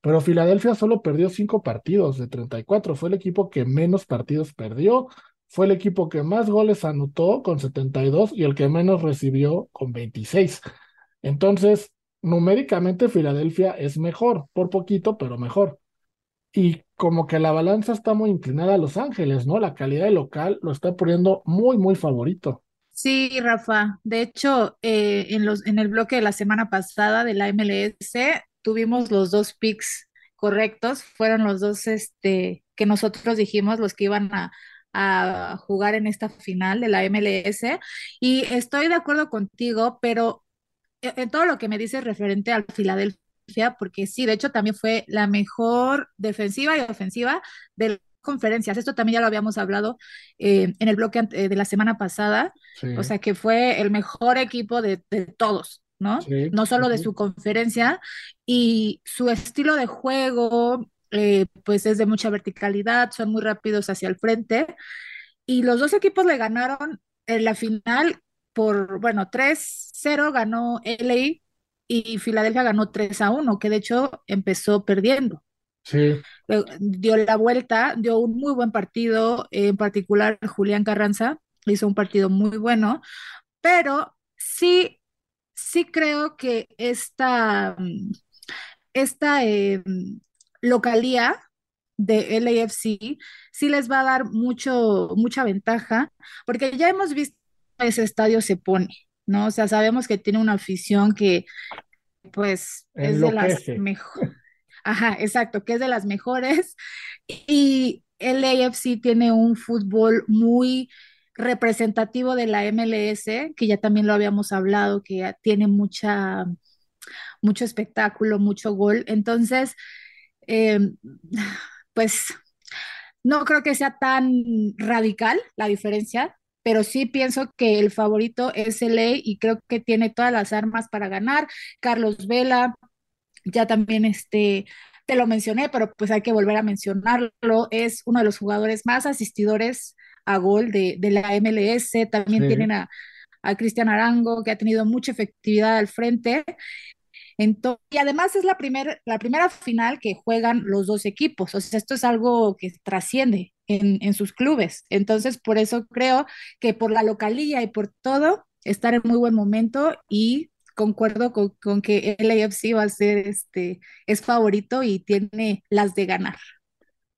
pero Filadelfia solo perdió cinco partidos de 34. Fue el equipo que menos partidos perdió. Fue el equipo que más goles anotó con 72 y el que menos recibió con 26. Entonces, numéricamente Filadelfia es mejor, por poquito, pero mejor. Y como que la balanza está muy inclinada a Los Ángeles, ¿no? La calidad de local lo está poniendo muy, muy favorito. Sí, Rafa. De hecho, eh, en los, en el bloque de la semana pasada de la MLS tuvimos los dos picks correctos. Fueron los dos este, que nosotros dijimos, los que iban a, a jugar en esta final de la MLS. Y estoy de acuerdo contigo, pero e, en todo lo que me dices referente al Filadelfia, porque sí, de hecho también fue la mejor defensiva y ofensiva de las conferencias. Esto también ya lo habíamos hablado eh, en el bloque ante- de la semana pasada, Sí, o sea que fue el mejor equipo de, de todos, ¿no? sí, No solo de su conferencia y su estilo de juego, eh, pues es de mucha verticalidad, son muy rápidos hacia el frente y los dos equipos le ganaron en la final por, bueno, tres cero ganó LA y Filadelfia ganó 3 a uno que de hecho empezó perdiendo. Sí, dio la vuelta, dio un muy buen partido, en particular Julián Carranza hizo un partido muy bueno, pero sí, sí creo que esta, esta eh, localía de LAFC sí les va a dar mucho, mucha ventaja, porque ya hemos visto ese estadio se pone, ¿no? O sea, sabemos que tiene una afición que pues es de las mejores, ajá, exacto, que es de las mejores, y LAFC tiene un fútbol muy representativo de la MLS, que ya también lo habíamos hablado, que tiene mucha, mucho espectáculo, mucho gol, entonces, eh, pues no creo que sea tan radical la diferencia, pero sí pienso que el favorito es LA y creo que tiene todas las armas para ganar. Carlos Vela, ya también este, te lo mencioné, pero pues hay que volver a mencionarlo. Es uno de los jugadores más asistidores a gol de, de la MLS. También Sí, tienen a, a Cristian Arango, que ha tenido mucha efectividad al frente. Entonces, y además es la, primer, la primera final que juegan los dos equipos. O sea, esto es algo que trasciende en, en sus clubes. Entonces, por eso creo que por la localía y por todo, estar en muy buen momento y concuerdo con, con que el AFC va a ser este, es favorito y tiene las de ganar.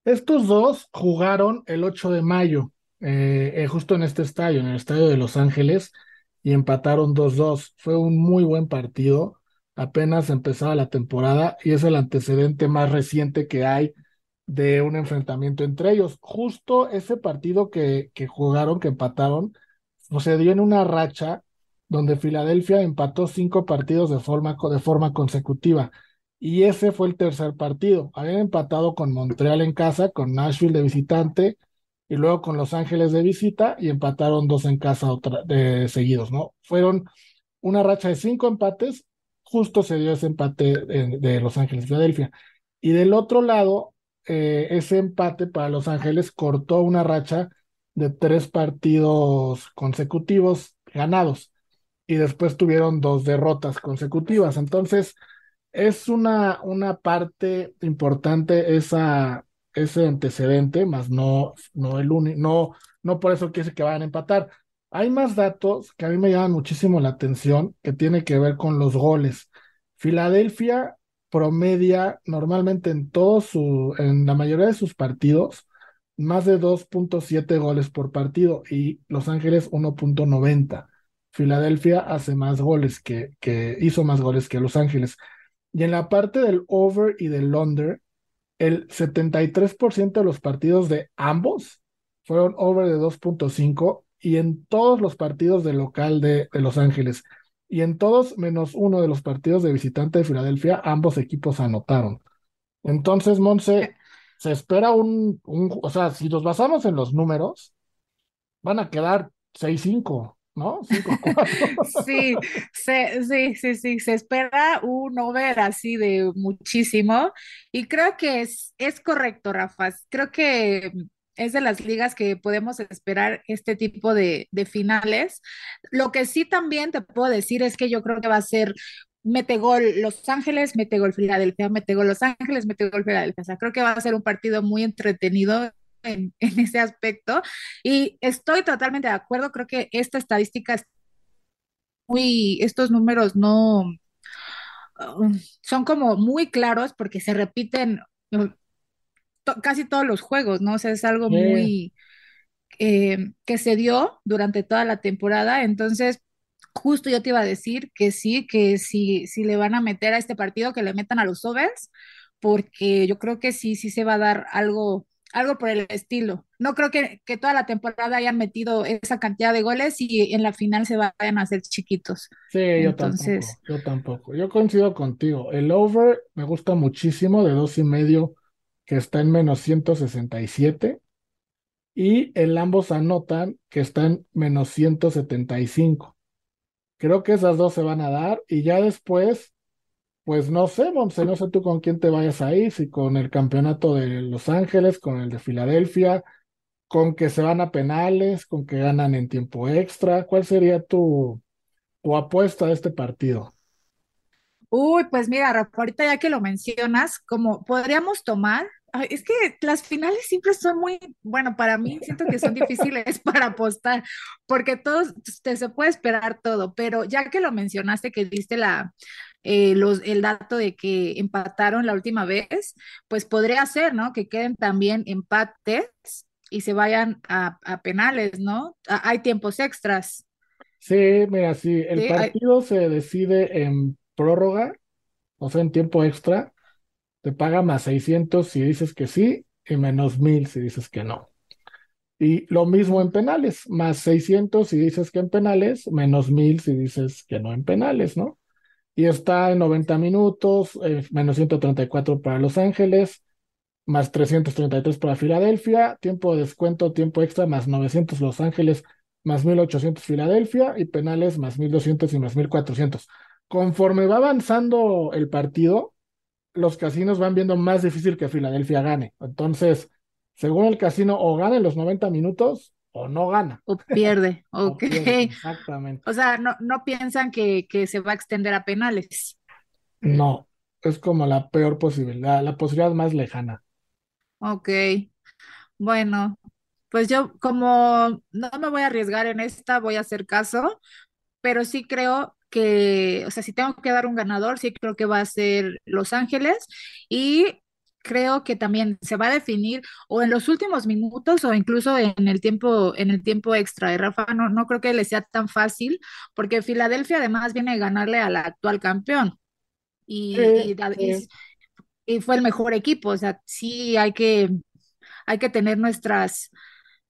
Estos dos jugaron el 8 de mayo, eh, eh, justo en este estadio, en el estadio de Los Ángeles, y empataron 2-2. Fue un muy buen partido. Apenas empezaba la temporada y es el antecedente más reciente que hay de un enfrentamiento entre ellos. Justo ese partido que, que jugaron, que empataron, sucedió en una racha donde Filadelfia empató cinco partidos de forma, de forma consecutiva. Y ese fue el tercer partido. Habían empatado con Montreal en casa, con Nashville de visitante y luego con Los Ángeles de visita y empataron dos en casa otra, de, seguidos, ¿no? Fueron una racha de cinco empates, justo se dio ese empate de, de Los Ángeles, Filadelfia. Y del otro lado, eh, ese empate para Los Ángeles cortó una racha de tres partidos consecutivos ganados y después tuvieron dos derrotas consecutivas. Entonces, es una, una parte importante esa, ese antecedente, más no, no el único, no, no por eso quiere que vayan a empatar. Hay más datos que a mí me llaman muchísimo la atención que tiene que ver con los goles. Filadelfia promedia normalmente en todos su, en la mayoría de sus partidos, más de 2.7 goles por partido y Los Ángeles 1.90. Filadelfia hace más goles que, hizo más goles que Los Ángeles. Y en la parte del over y del under, el 73% de los partidos de ambos fueron over de 2.5 y en todos los partidos de local de, de, Los Ángeles y en todos menos uno de los partidos de visitante de Filadelfia, ambos equipos anotaron. Entonces, Monse, se espera un, un, o sea, si nos basamos en los números, van a quedar 6-5. ¿No? 5-4. sí, sí, sí, sí, se espera un over así de muchísimo y creo que es, es correcto, Rafa. Creo que es de las ligas que podemos esperar este tipo de, de, finales. Lo que sí también te puedo decir es que yo creo que va a ser mete gol Los Ángeles, mete gol Filadelfia, mete gol Los Ángeles, mete gol Filadelfia. O sea, creo que va a ser un partido muy entretenido en, en, ese aspecto. Y estoy totalmente de acuerdo, creo que esta estadística es muy, estos números no uh, son como muy claros porque se repiten uh, to, casi todos los juegos, ¿no? O sea, es algo yeah. muy eh, que se dio durante toda la temporada. Entonces, justo yo te iba a decir que sí, que si, si le van a meter a este partido, que le metan a los overs, porque yo creo que sí, sí se va a dar algo algo por el estilo. No creo que, que, toda la temporada hayan metido esa cantidad de goles y en la final se vayan a hacer chiquitos. Sí, Entonces... yo tampoco, yo tampoco. Yo coincido contigo. El over me gusta muchísimo de dos y medio, que está en menos 167. Y el ambos anotan, que está en menos 175. Creo que esas dos se van a dar y ya después pues no sé, Monse, no sé tú con quién te vayas ahí, si con el campeonato de Los Ángeles, con el de Filadelfia, con que se van a penales, con que ganan en tiempo extra. ¿Cuál sería tu, tu apuesta de este partido? Uy, pues mira, Rafa, ahorita ya que lo mencionas, como podríamos tomar, es que las finales siempre son muy, bueno, para mí siento que son difíciles para apostar, porque todos, te, se puede esperar todo, pero ya que lo mencionaste, que diste la, eh, los, el dato de que empataron la última vez, pues podría ser, ¿no? Que queden también empates y se vayan a, a penales, ¿no? A, hay tiempos extras. Sí, mira, sí, el sí, partido hay... se decide en prórroga, o sea, en tiempo extra, te paga más 600 si dices que sí y menos 1000 si dices que no. Y lo mismo en penales, más 600 si dices que en penales, menos 1000 si dices que no en penales, ¿no? Y está en 90 minutos, eh, menos 134 para Los Ángeles, más 333 para Filadelfia, tiempo de descuento, tiempo extra, más 900 Los Ángeles, más 1800 Filadelfia y penales más 1200 y más 1400. Conforme va avanzando el partido, los casinos van viendo más difícil que Filadelfia gane. Entonces, según el casino, o gana en los 90 minutos o no gana. O pierde, ok. O pierde, exactamente. O sea, no, no piensan que, que, se va a extender a penales. No, es como la peor posibilidad, la posibilidad más lejana. Ok, bueno, pues yo como no me voy a arriesgar en esta, voy a hacer caso, pero sí creo que, o sea, si tengo que dar un ganador, sí creo que va a ser Los Ángeles y creo que también se va a definir o en los últimos minutos o incluso en el tiempo, en el tiempo extra. Y Rafa, no, no creo que le sea tan fácil, porque Filadelfia además viene a ganarle al actual campeón. Y, sí, y, sí. y, fue el mejor equipo. O sea, sí hay que, hay que tener nuestras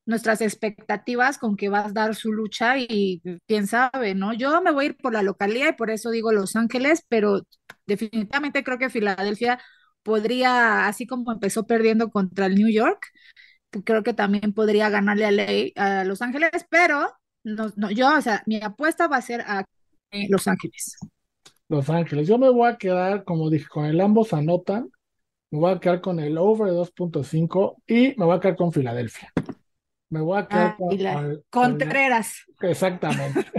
nuestras expectativas con que va a dar su lucha y quién sabe, ¿no? Yo me voy a ir por la localidad y por eso digo Los Ángeles, pero definitivamente creo que Filadelfia podría, así como empezó perdiendo contra el New York, creo que también podría ganarle a, Ley, a Los Ángeles, pero no, no, yo, o sea, mi apuesta va a ser a Los Ángeles. Los Ángeles, yo me voy a quedar, como dije, con el ambos anotan, me voy a quedar con el over de 2.5 y me voy a quedar con Filadelfia. Me voy a quedar ah, con, con, Contreras. Con, exactamente.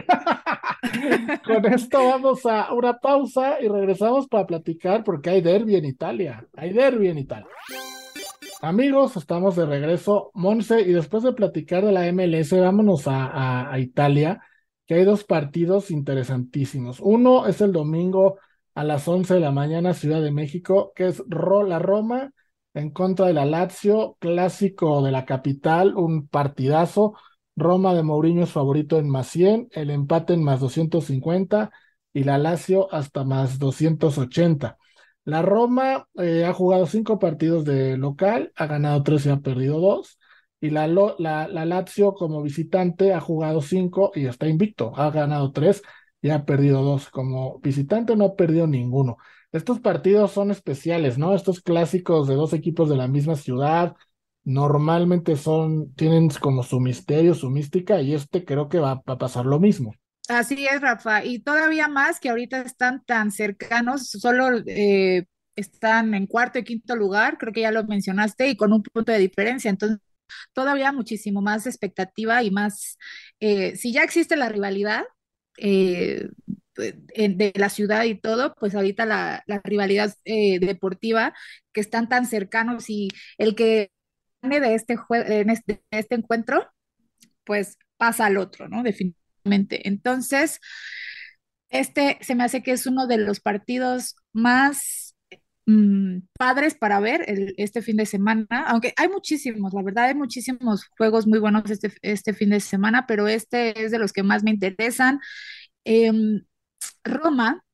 con esto vamos a una pausa y regresamos para platicar porque hay derby en Italia. Hay derby en Italia. Amigos, estamos de regreso, Monse, y después de platicar de la MLS, vámonos a, a, Italia, que hay dos partidos interesantísimos. Uno es el domingo a las 11 de la mañana, Ciudad de México, que es la Roma en contra de la Lazio, clásico de la capital, un partidazo. Roma de Mourinho es favorito en más 100, el empate en más 250 y la Lazio hasta más 280. La Roma eh, ha jugado cinco partidos de local, ha ganado tres y ha perdido dos. Y la, la, la, Lazio como visitante ha jugado cinco y está invicto. Ha ganado tres y ha perdido dos. Como visitante no ha perdido ninguno. Estos partidos son especiales, ¿no? Estos clásicos de dos equipos de la misma ciudad normalmente son, tienen como su misterio, su mística, y este creo que va a pasar lo mismo. Así es, Rafa, y todavía más que ahorita están tan cercanos, solo eh, están en cuarto y quinto lugar, creo que ya lo mencionaste, y con un punto de diferencia, entonces todavía muchísimo más expectativa y más, eh, si ya existe la rivalidad eh, de la ciudad y todo, pues ahorita la, rivalidad deportiva, que están tan cercanos y el que gane de este, en este, de este encuentro, pues pasa al otro, ¿no? Definitivamente entonces, este se me hace que es uno de los partidos más mm, padres para ver este fin de semana, aunque hay muchísimos, la verdad hay muchísimos juegos muy buenos este, este fin de semana, pero este es de los que más me interesan. Em, Roma,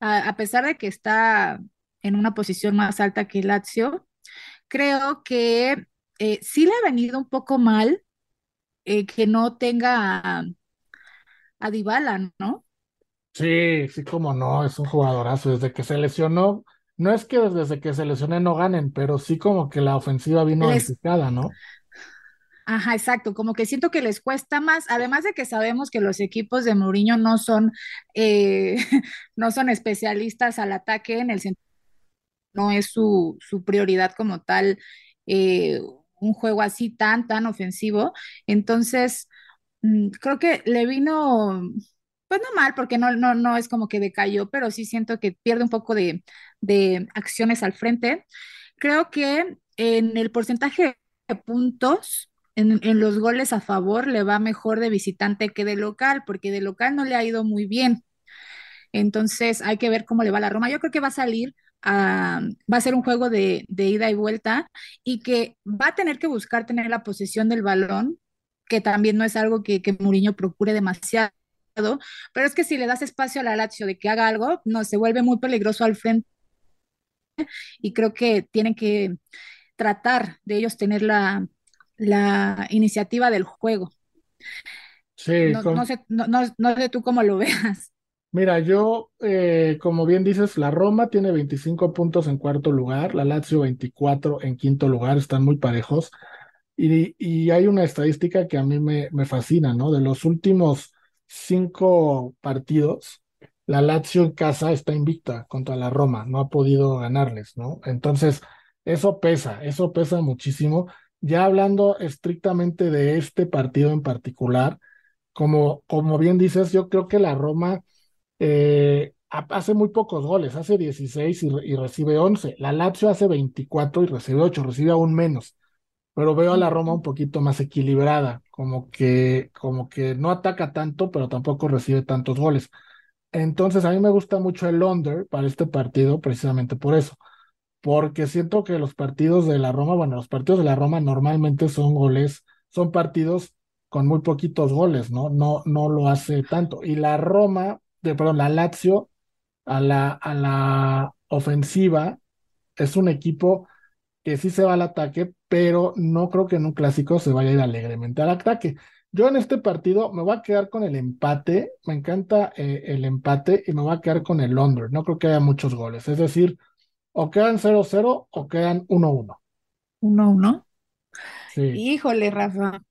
a, pesar de que está en una posición más alta que Lazio, creo que eh, sí le ha venido un poco mal eh, que no tenga a Dybala, ¿no? Sí, sí, como no, es un jugadorazo. Desde que se lesionó, no es que desde que se lesioné no ganen, pero sí como que la ofensiva vino les... ¿no? Ajá, exacto, como que siento que les cuesta más, además de que sabemos que los equipos de Mourinho no son, eh, no son especialistas al ataque en el sentido, no es su, su prioridad como tal, eh, un juego así tan, tan ofensivo. Entonces, Mm, creo que le vino, pues no mal, porque no, no, no es como que decayó, pero sí siento que pierde un poco de, acciones al frente. Creo que en el porcentaje de puntos, en, los goles a favor, le va mejor de visitante que de local, porque de local no le ha ido muy bien. Entonces hay que ver cómo le va a la Roma. Yo creo que va a salir a, va a ser un juego de, ida y vuelta y que va a tener que buscar tener la posición del balón que también no es algo que, que Mourinho procure demasiado, pero es que si le das espacio a la Lazio de que haga algo, no, se vuelve muy peligroso al frente y creo que tienen que tratar de ellos tener la, la iniciativa del juego. Sí, no, sé, no, sé tú cómo lo veas. Mira, yo, eh, como bien dices, la Roma tiene 25 puntos en cuarto lugar, la Lazio 24 en quinto lugar, están muy parejos. Y, hay una estadística que a mí me, me, fascina, ¿no? De los últimos cinco partidos, la Lazio en casa está invicta contra la Roma, no ha podido ganarles, ¿no? Entonces, eso pesa, eso pesa muchísimo. Ya hablando estrictamente de este partido en particular, como, como bien dices, yo creo que la Roma eh, hace muy pocos goles, hace 16 y, y, recibe 11. La Lazio hace 24 y recibe 8, recibe aún menos pero veo a la Roma un poquito más equilibrada, como que, como que no ataca tanto, pero tampoco recibe tantos goles. Entonces, a mí me gusta mucho el under para este partido, precisamente por eso, porque siento que los partidos de la Roma, bueno, los partidos de la Roma normalmente son goles, son partidos con muy poquitos goles, ¿no? No, no lo hace tanto. Y la Roma, de, perdón, la Lazio, a la, a la ofensiva, es un equipo que sí se va al ataque, pero no creo que en un clásico se vaya a ir alegremente al ataque. Yo en este partido me voy a quedar con el empate, me encanta eh, el empate y me voy a quedar con el under. No creo que haya muchos goles, es decir, o quedan 0-0 o quedan 1-1. 1-1. Sí. Híjole, Rafa.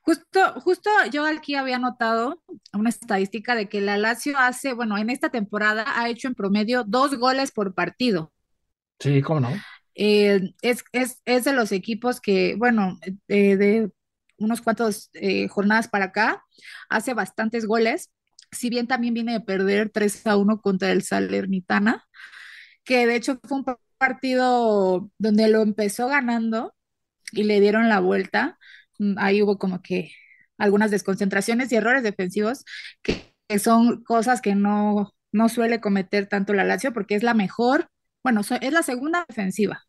Justo, justo yo aquí había notado una estadística de que la Lazio hace, bueno, en esta temporada ha hecho en promedio dos goles por partido. Sí, ¿cómo no? Eh, es, es, de los equipos que, bueno, eh, de unos cuantos eh, jornadas para acá, hace bastantes goles. Si bien también viene de perder 3 a 1 contra el Salernitana, que de hecho fue un partido donde lo empezó ganando y le dieron la vuelta. Mm, ahí hubo como que algunas desconcentraciones y errores defensivos que, son cosas que no, no suele cometer tanto la Lazio porque es la mejor, bueno, es la segunda defensiva,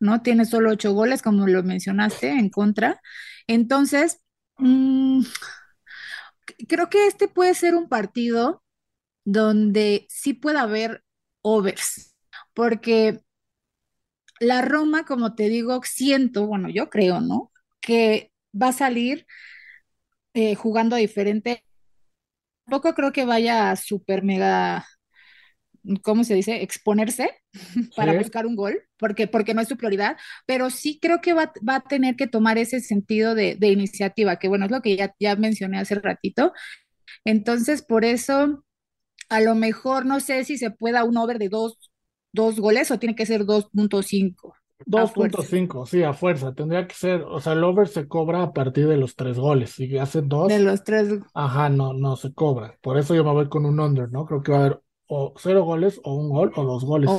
¿no? Tiene solo ocho goles, como lo mencionaste, en contra. Entonces, mmm, creo que este puede ser un partido donde sí puede haber overs, porque la Roma, como te digo, siento, bueno, yo creo, ¿no? Que va a salir eh, jugando diferente. Tampoco creo que vaya a super mega, ¿cómo se dice? Exponerse para buscar un gol, porque, porque no es su prioridad, pero sí creo que va, a tener que tomar ese sentido de, de, iniciativa, que bueno, es lo que ya, ya mencioné hace ratito. Entonces, por eso, a lo mejor no sé si se pueda un over de dos, dos goles o tiene que ser 2.5. 2.5, sí, a fuerza. Tendría que ser, o sea, el over se cobra a partir de los tres goles. Si hacen dos. De los tres. Ajá, no, no se cobra. Por eso yo me voy con un under, ¿no? Creo que va a haber o cero goles, o un gol, o dos goles.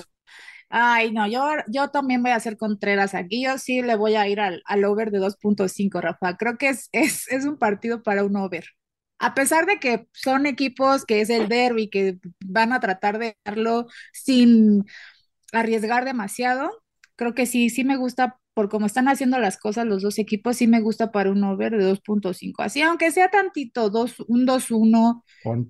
Ay, no, yo, yo también voy a hacer Contreras aquí. Yo sí le voy a ir al, al over de 2.5, Rafa. Creo que es, es, es un partido para un over. A pesar de que son equipos que es el derby, que van a tratar de darlo sin arriesgar demasiado, creo que sí, sí me gusta por cómo están haciendo las cosas los dos equipos, sí me gusta para un over de 2.5. Así, aunque sea tantito, dos, un 2-1,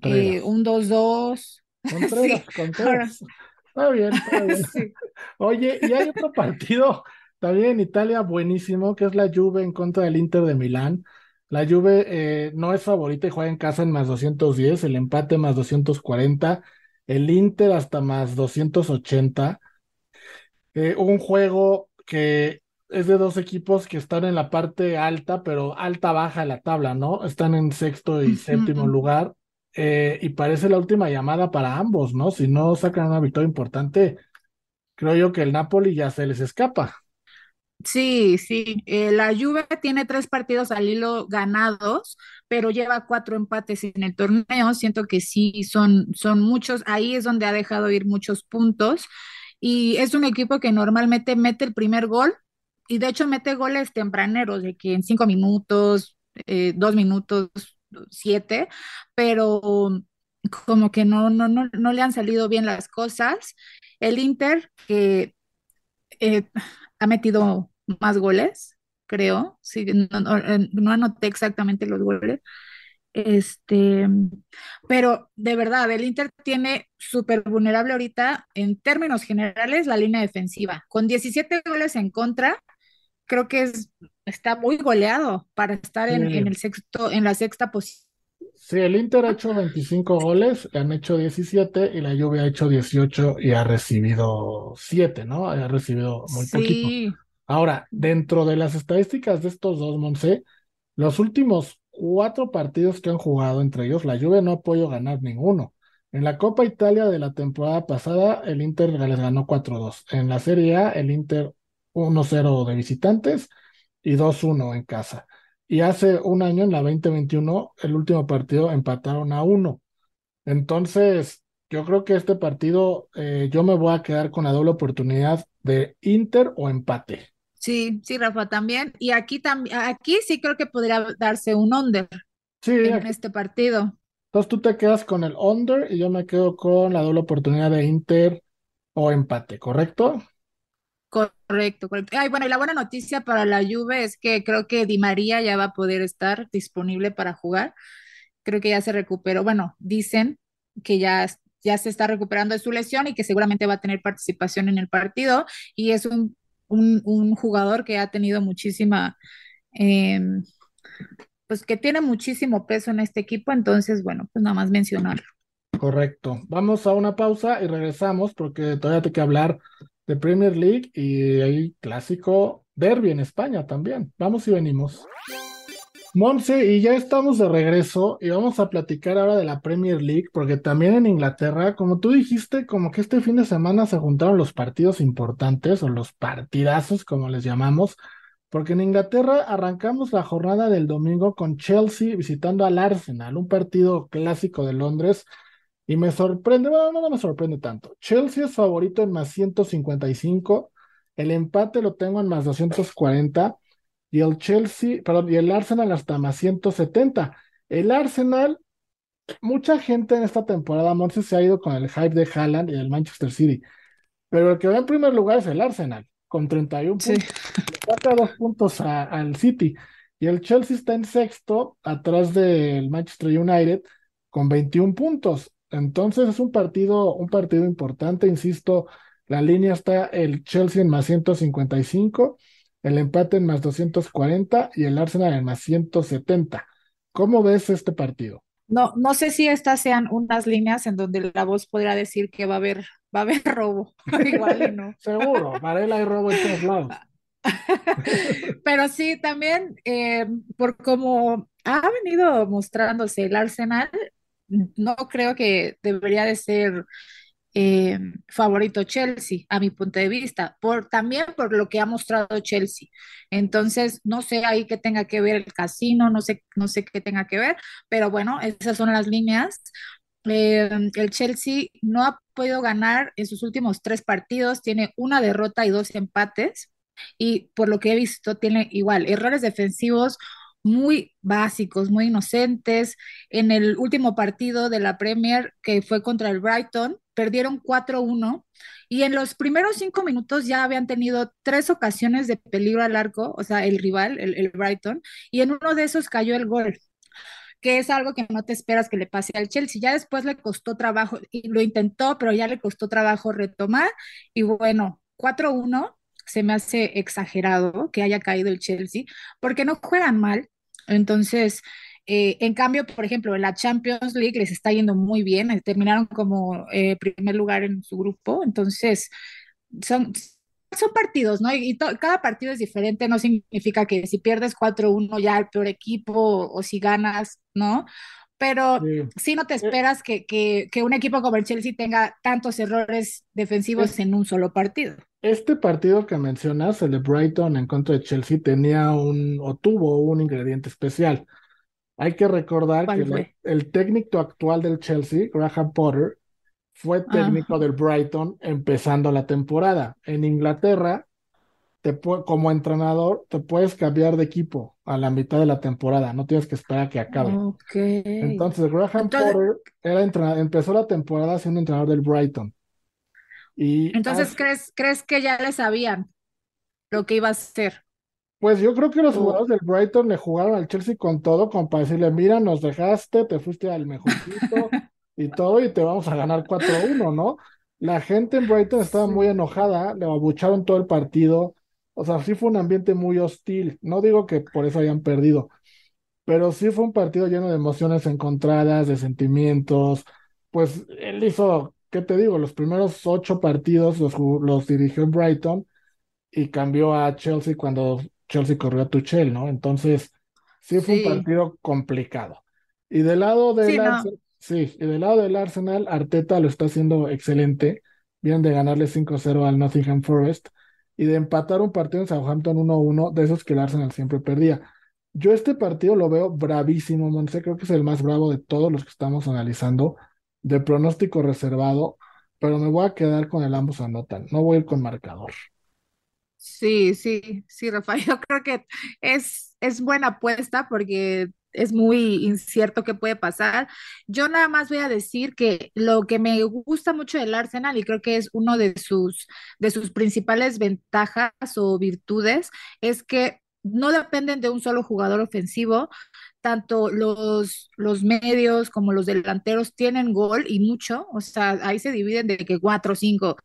eh, un 2-2. Contreras, Contreras. Está bien, está bien. Oye, y hay otro partido también en Italia buenísimo, que es la Juve en contra del Inter de Milán. La Juve eh, no es favorita y juega en casa en más 210, el empate más 240, el Inter hasta más 280. Eh, un juego que es de dos equipos que están en la parte alta, pero alta baja de la tabla, ¿no? Están en sexto y séptimo lugar. Eh, y parece la última llamada para ambos, ¿no? Si no sacan una victoria importante, creo yo que el Napoli ya se les escapa. Sí, sí, eh, la Juve tiene tres partidos al hilo ganados, pero lleva cuatro empates en el torneo. Siento que sí, son, son muchos. Ahí es donde ha dejado ir muchos puntos. Y es un equipo que normalmente mete el primer gol y de hecho mete goles tempraneros, de que en cinco minutos, eh, dos minutos, siete, pero como que no, no, no, no le han salido bien las cosas. El Inter, que eh, ha metido más goles, creo, sí, no, no, anoté exactamente los goles, este, pero de verdad, el Inter tiene súper vulnerable ahorita en términos generales la línea defensiva. Con 17 goles en contra, creo que es, está muy goleado para estar en, el sexto, en la sexta posición. Sí, el Inter ha hecho 25 goles, han hecho 17 y la Juve ha hecho 18 y ha recibido 7, ¿no? Ha recibido muy poquito. Ahora, dentro de las estadísticas de estos dos, Monse, los últimos cuatro partidos que han jugado entre ellos, la Juve no ha podido ganar ninguno. En la Copa Italia de la temporada pasada, el Inter les ganó 4-2. En la Serie A, el Inter 1-0 de visitantes y 2-1 en casa. Y hace un año, en la 2021, el último partido empataron a 1. Entonces, yo creo que este partido, eh, yo me voy a quedar con la doble oportunidad de Inter o empate. Sí, sí, Rafa, también. Y aquí también, aquí sí creo que podría darse un under sí, en este partido. Entonces tú te quedas con el under y yo me quedo con la doble oportunidad de Inter o empate, ¿correcto? Correcto, correcto. Ay, bueno, y la buena noticia para la Juve es que creo que Di María ya va a poder estar disponible para jugar. Creo que ya se recuperó. Bueno, dicen que ya, ya se está recuperando de su lesión y que seguramente va a tener participación en el partido. Y es un un, jugador que ha tenido muchísima, em, pues que tiene muchísimo peso en este equipo, entonces, bueno, pues nada más mencionarlo. Correcto. Vamos a una pausa y regresamos porque todavía hay que hablar de Premier League y hay clásico derby en España también. Vamos y venimos. Monse, y ya estamos de regreso y vamos a platicar ahora de la Premier League, porque también en Inglaterra, como tú dijiste, como que este fin de semana se juntaron los partidos importantes o los partidazos, como les llamamos, porque en Inglaterra arrancamos la jornada del domingo con Chelsea visitando al Arsenal, un partido clásico de Londres, y me sorprende, bueno, no me sorprende tanto. Chelsea es favorito en más 155, el empate lo tengo en más 240. Y el Chelsea, perdón, y el Arsenal hasta más 170. El Arsenal, mucha gente en esta temporada, Monse, se ha ido con el hype de Haaland y del Manchester City, pero el que va en primer lugar es el Arsenal, con 31 puntos. Saca dos puntos al City. Y el Chelsea está en sexto, atrás del Manchester United, con 21 puntos. Entonces es un partido, un partido importante, insisto, la línea está el Chelsea en más 155, el empate en más 240 y el Arsenal en más 170. ¿Cómo ves este partido? No, no sé si estas sean unas líneas en donde la voz podrá decir que va a haber, va a haber robo. Igual y no. Seguro, Varela hay robo en todos lados. Pero sí, también eh, por como ha venido mostrándose el Arsenal, no creo que debería de ser eh, favorito Chelsea, a mi punto de vista, por, también por lo que ha mostrado Chelsea. Entonces, no sé ahí qué tenga que ver el casino, no sé, no sé qué tenga que ver, pero bueno, esas son las líneas. Eh, el Chelsea no ha podido ganar en sus últimos tres partidos, tiene una derrota y dos empates y por lo que he visto tiene igual errores defensivos muy básicos, muy inocentes. En el último partido de la Premier, que fue contra el Brighton, perdieron 4-1 y en los primeros cinco minutos ya habían tenido tres ocasiones de peligro al arco, o sea, el rival, el, el Brighton, y en uno de esos cayó el gol que es algo que no te esperas que le pase al Chelsea. Ya después le costó trabajo, y lo intentó, pero ya le costó trabajo retomar. Y bueno, 4-1 se me hace exagerado que haya caído el Chelsea, porque no juegan mal. Entonces, eh, en cambio, por ejemplo, la Champions League les está yendo muy bien, eh, terminaron como eh, primer lugar en su grupo, entonces son, son partidos, ¿no? Y, cada partido es diferente, no significa que si pierdes 4-1 ya el peor equipo o, si ganas, ¿no? Pero sí, no te esperas que, que, que, un equipo como el Chelsea tenga tantos errores defensivos en un solo partido. Este partido que mencionas, el de Brighton en contra de Chelsea, tenía un o tuvo un ingrediente especial. Hay que recordar que el, técnico actual del Chelsea, Graham Potter, fue técnico del Brighton empezando la temporada. En Inglaterra, te como entrenador, te puedes cambiar de equipo a la mitad de la temporada, no tienes que esperar a que acabe. Entonces, Graham Potter era empezó la temporada siendo entrenador del Brighton. Entonces, ¿crees, ¿crees que ya le sabían lo que iba a hacer? Pues yo creo que los jugadores del Brighton le jugaron al Chelsea con todo, como para decirle, mira, nos dejaste, te fuiste al mejorcito y todo, y te vamos a ganar 4-1, ¿no? La gente en Brighton estaba muy enojada, le abucharon todo el partido, o sea, sí fue un ambiente muy hostil. No digo que por eso hayan perdido, pero sí fue un partido lleno de emociones encontradas, de sentimientos. Pues él hizo ¿qué te digo? Los primeros ocho partidos los, los dirigió en Brighton y cambió a Chelsea cuando Chelsea corrió a Tuchel, ¿no? Entonces, sí fue un partido complicado. Y del lado del Arsenal, sí, y del lado del Arsenal, Arteta lo está haciendo excelente. Vienen de ganarle 5-0 al Nottingham Forest y de empatar un partido en Southampton 1-1, de esos que el Arsenal siempre perdía. Yo este partido lo veo bravísimo, Monse, creo que es el más bravo de todos los que estamos analizando de pronóstico reservado, pero me voy a quedar con el ambos anotan, no voy a ir con marcador. Sí, sí, sí, Rafael, yo creo que es, es buena apuesta porque es muy incierto qué puede pasar. Yo nada más voy a decir que lo que me gusta mucho del Arsenal y creo que es uno de sus, de sus principales ventajas o virtudes es que no dependen de un solo jugador ofensivo, tanto los, los medios como los delanteros tienen gol y mucho, o sea, ahí se dividen de que cuatro o cinco.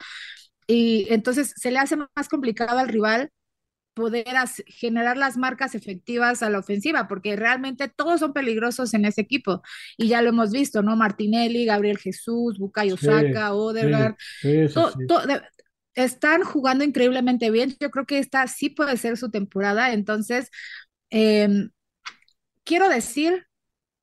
Y entonces se le hace más complicado al rival poder generar las marcas efectivas a la ofensiva, porque realmente todos son peligrosos en ese equipo. Y ya lo hemos visto, ¿no? Martinelli, Gabriel Jesús, Bukayo Saka, Odegaard, están jugando increíblemente bien. Yo creo que esta sí puede ser su temporada. Entonces, em, quiero decir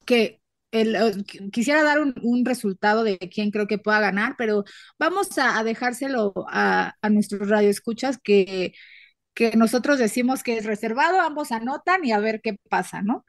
que el, quisiera dar un, resultado de quién creo que pueda ganar, pero vamos a, dejárselo a, a nuestros radioescuchas que, que nosotros decimos que es reservado, ambos anotan y a ver qué pasa, ¿no?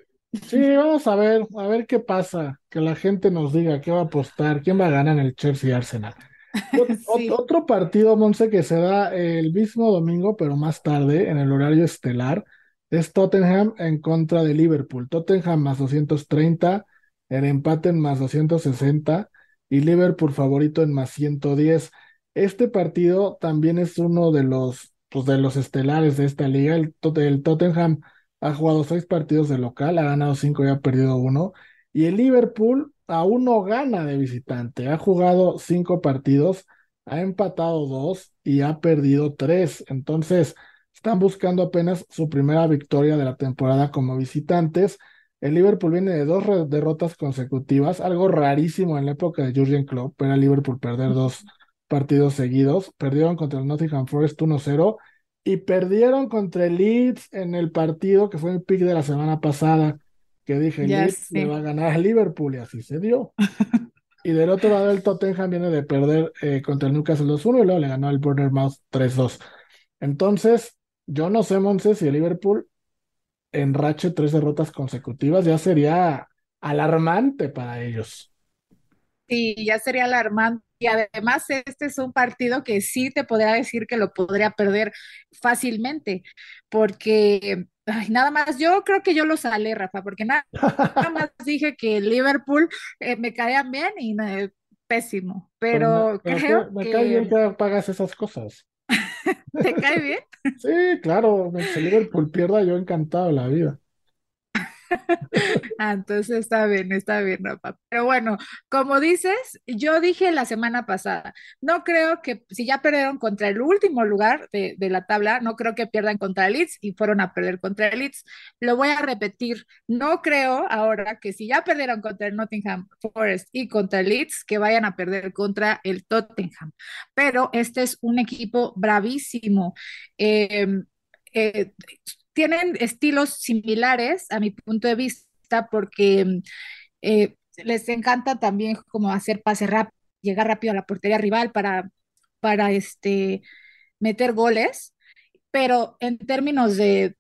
Sí, vamos a ver, a ver qué pasa, que la gente nos diga qué va a apostar, quién va a ganar en el Chelsea Arsenal. Otro partido, Monse, que se da el mismo domingo, pero más tarde, en el horario estelar, es Tottenham en contra de Liverpool. Tottenham más 230, el empate en más 260 y Liverpool favorito en más 110. Este partido también es uno de los, pues, de los estelares de esta liga. El, el Tottenham ha jugado seis partidos de local, ha ganado cinco y ha perdido uno. Y el Liverpool aún no gana de visitante. Ha jugado cinco partidos, ha empatado dos y ha perdido tres. Entonces, están buscando apenas su primera victoria de la temporada como visitantes. El Liverpool viene de dos derrotas consecutivas, algo rarísimo en la época de Jurgen Klopp, era Liverpool perder dos partidos seguidos. Perdieron contra el Nottingham Forest 1-0 y perdieron contra el Leeds en el partido que fue el pick de la semana pasada, que dije, Leeds le va a ganar a Liverpool y así se dio. y del otro lado el Tottenham viene de perder eh, contra el Newcastle 2-1 y luego le ganó al Bournemouth 3-2. Entonces, yo no sé, Monse, si el Liverpool enrache tres derrotas consecutivas ya sería alarmante para ellos. Sí, ya sería alarmante. Y además este es un partido que sí te podría decir que lo podría perder fácilmente, porque nada más, yo creo que yo lo salé, Rafa, porque nada, más dije que Liverpool eh, me caían bien y pésimo, pero, creo me, cae bien que pagas esas cosas. ¿Te cae bien? Sí, claro, si Liverpool pierda, yo encantado la vida. Ah, entonces está bien, está bien, Rafa. Pero bueno, como dices, yo dije la semana pasada, no creo que si ya perdieron contra el último lugar de, la tabla, no creo que pierdan contra el Leeds y fueron a perder contra el Leeds. Lo voy a repetir, no creo ahora que si ya perdieron contra el Nottingham Forest y contra el Leeds, que vayan a perder contra el Tottenham. Pero este es un equipo bravísimo. Eh, eh, tienen estilos similares a mi punto de vista porque eh, les encanta también como hacer pase rápido, llegar rápido a la portería rival para, para este, meter goles, pero en términos de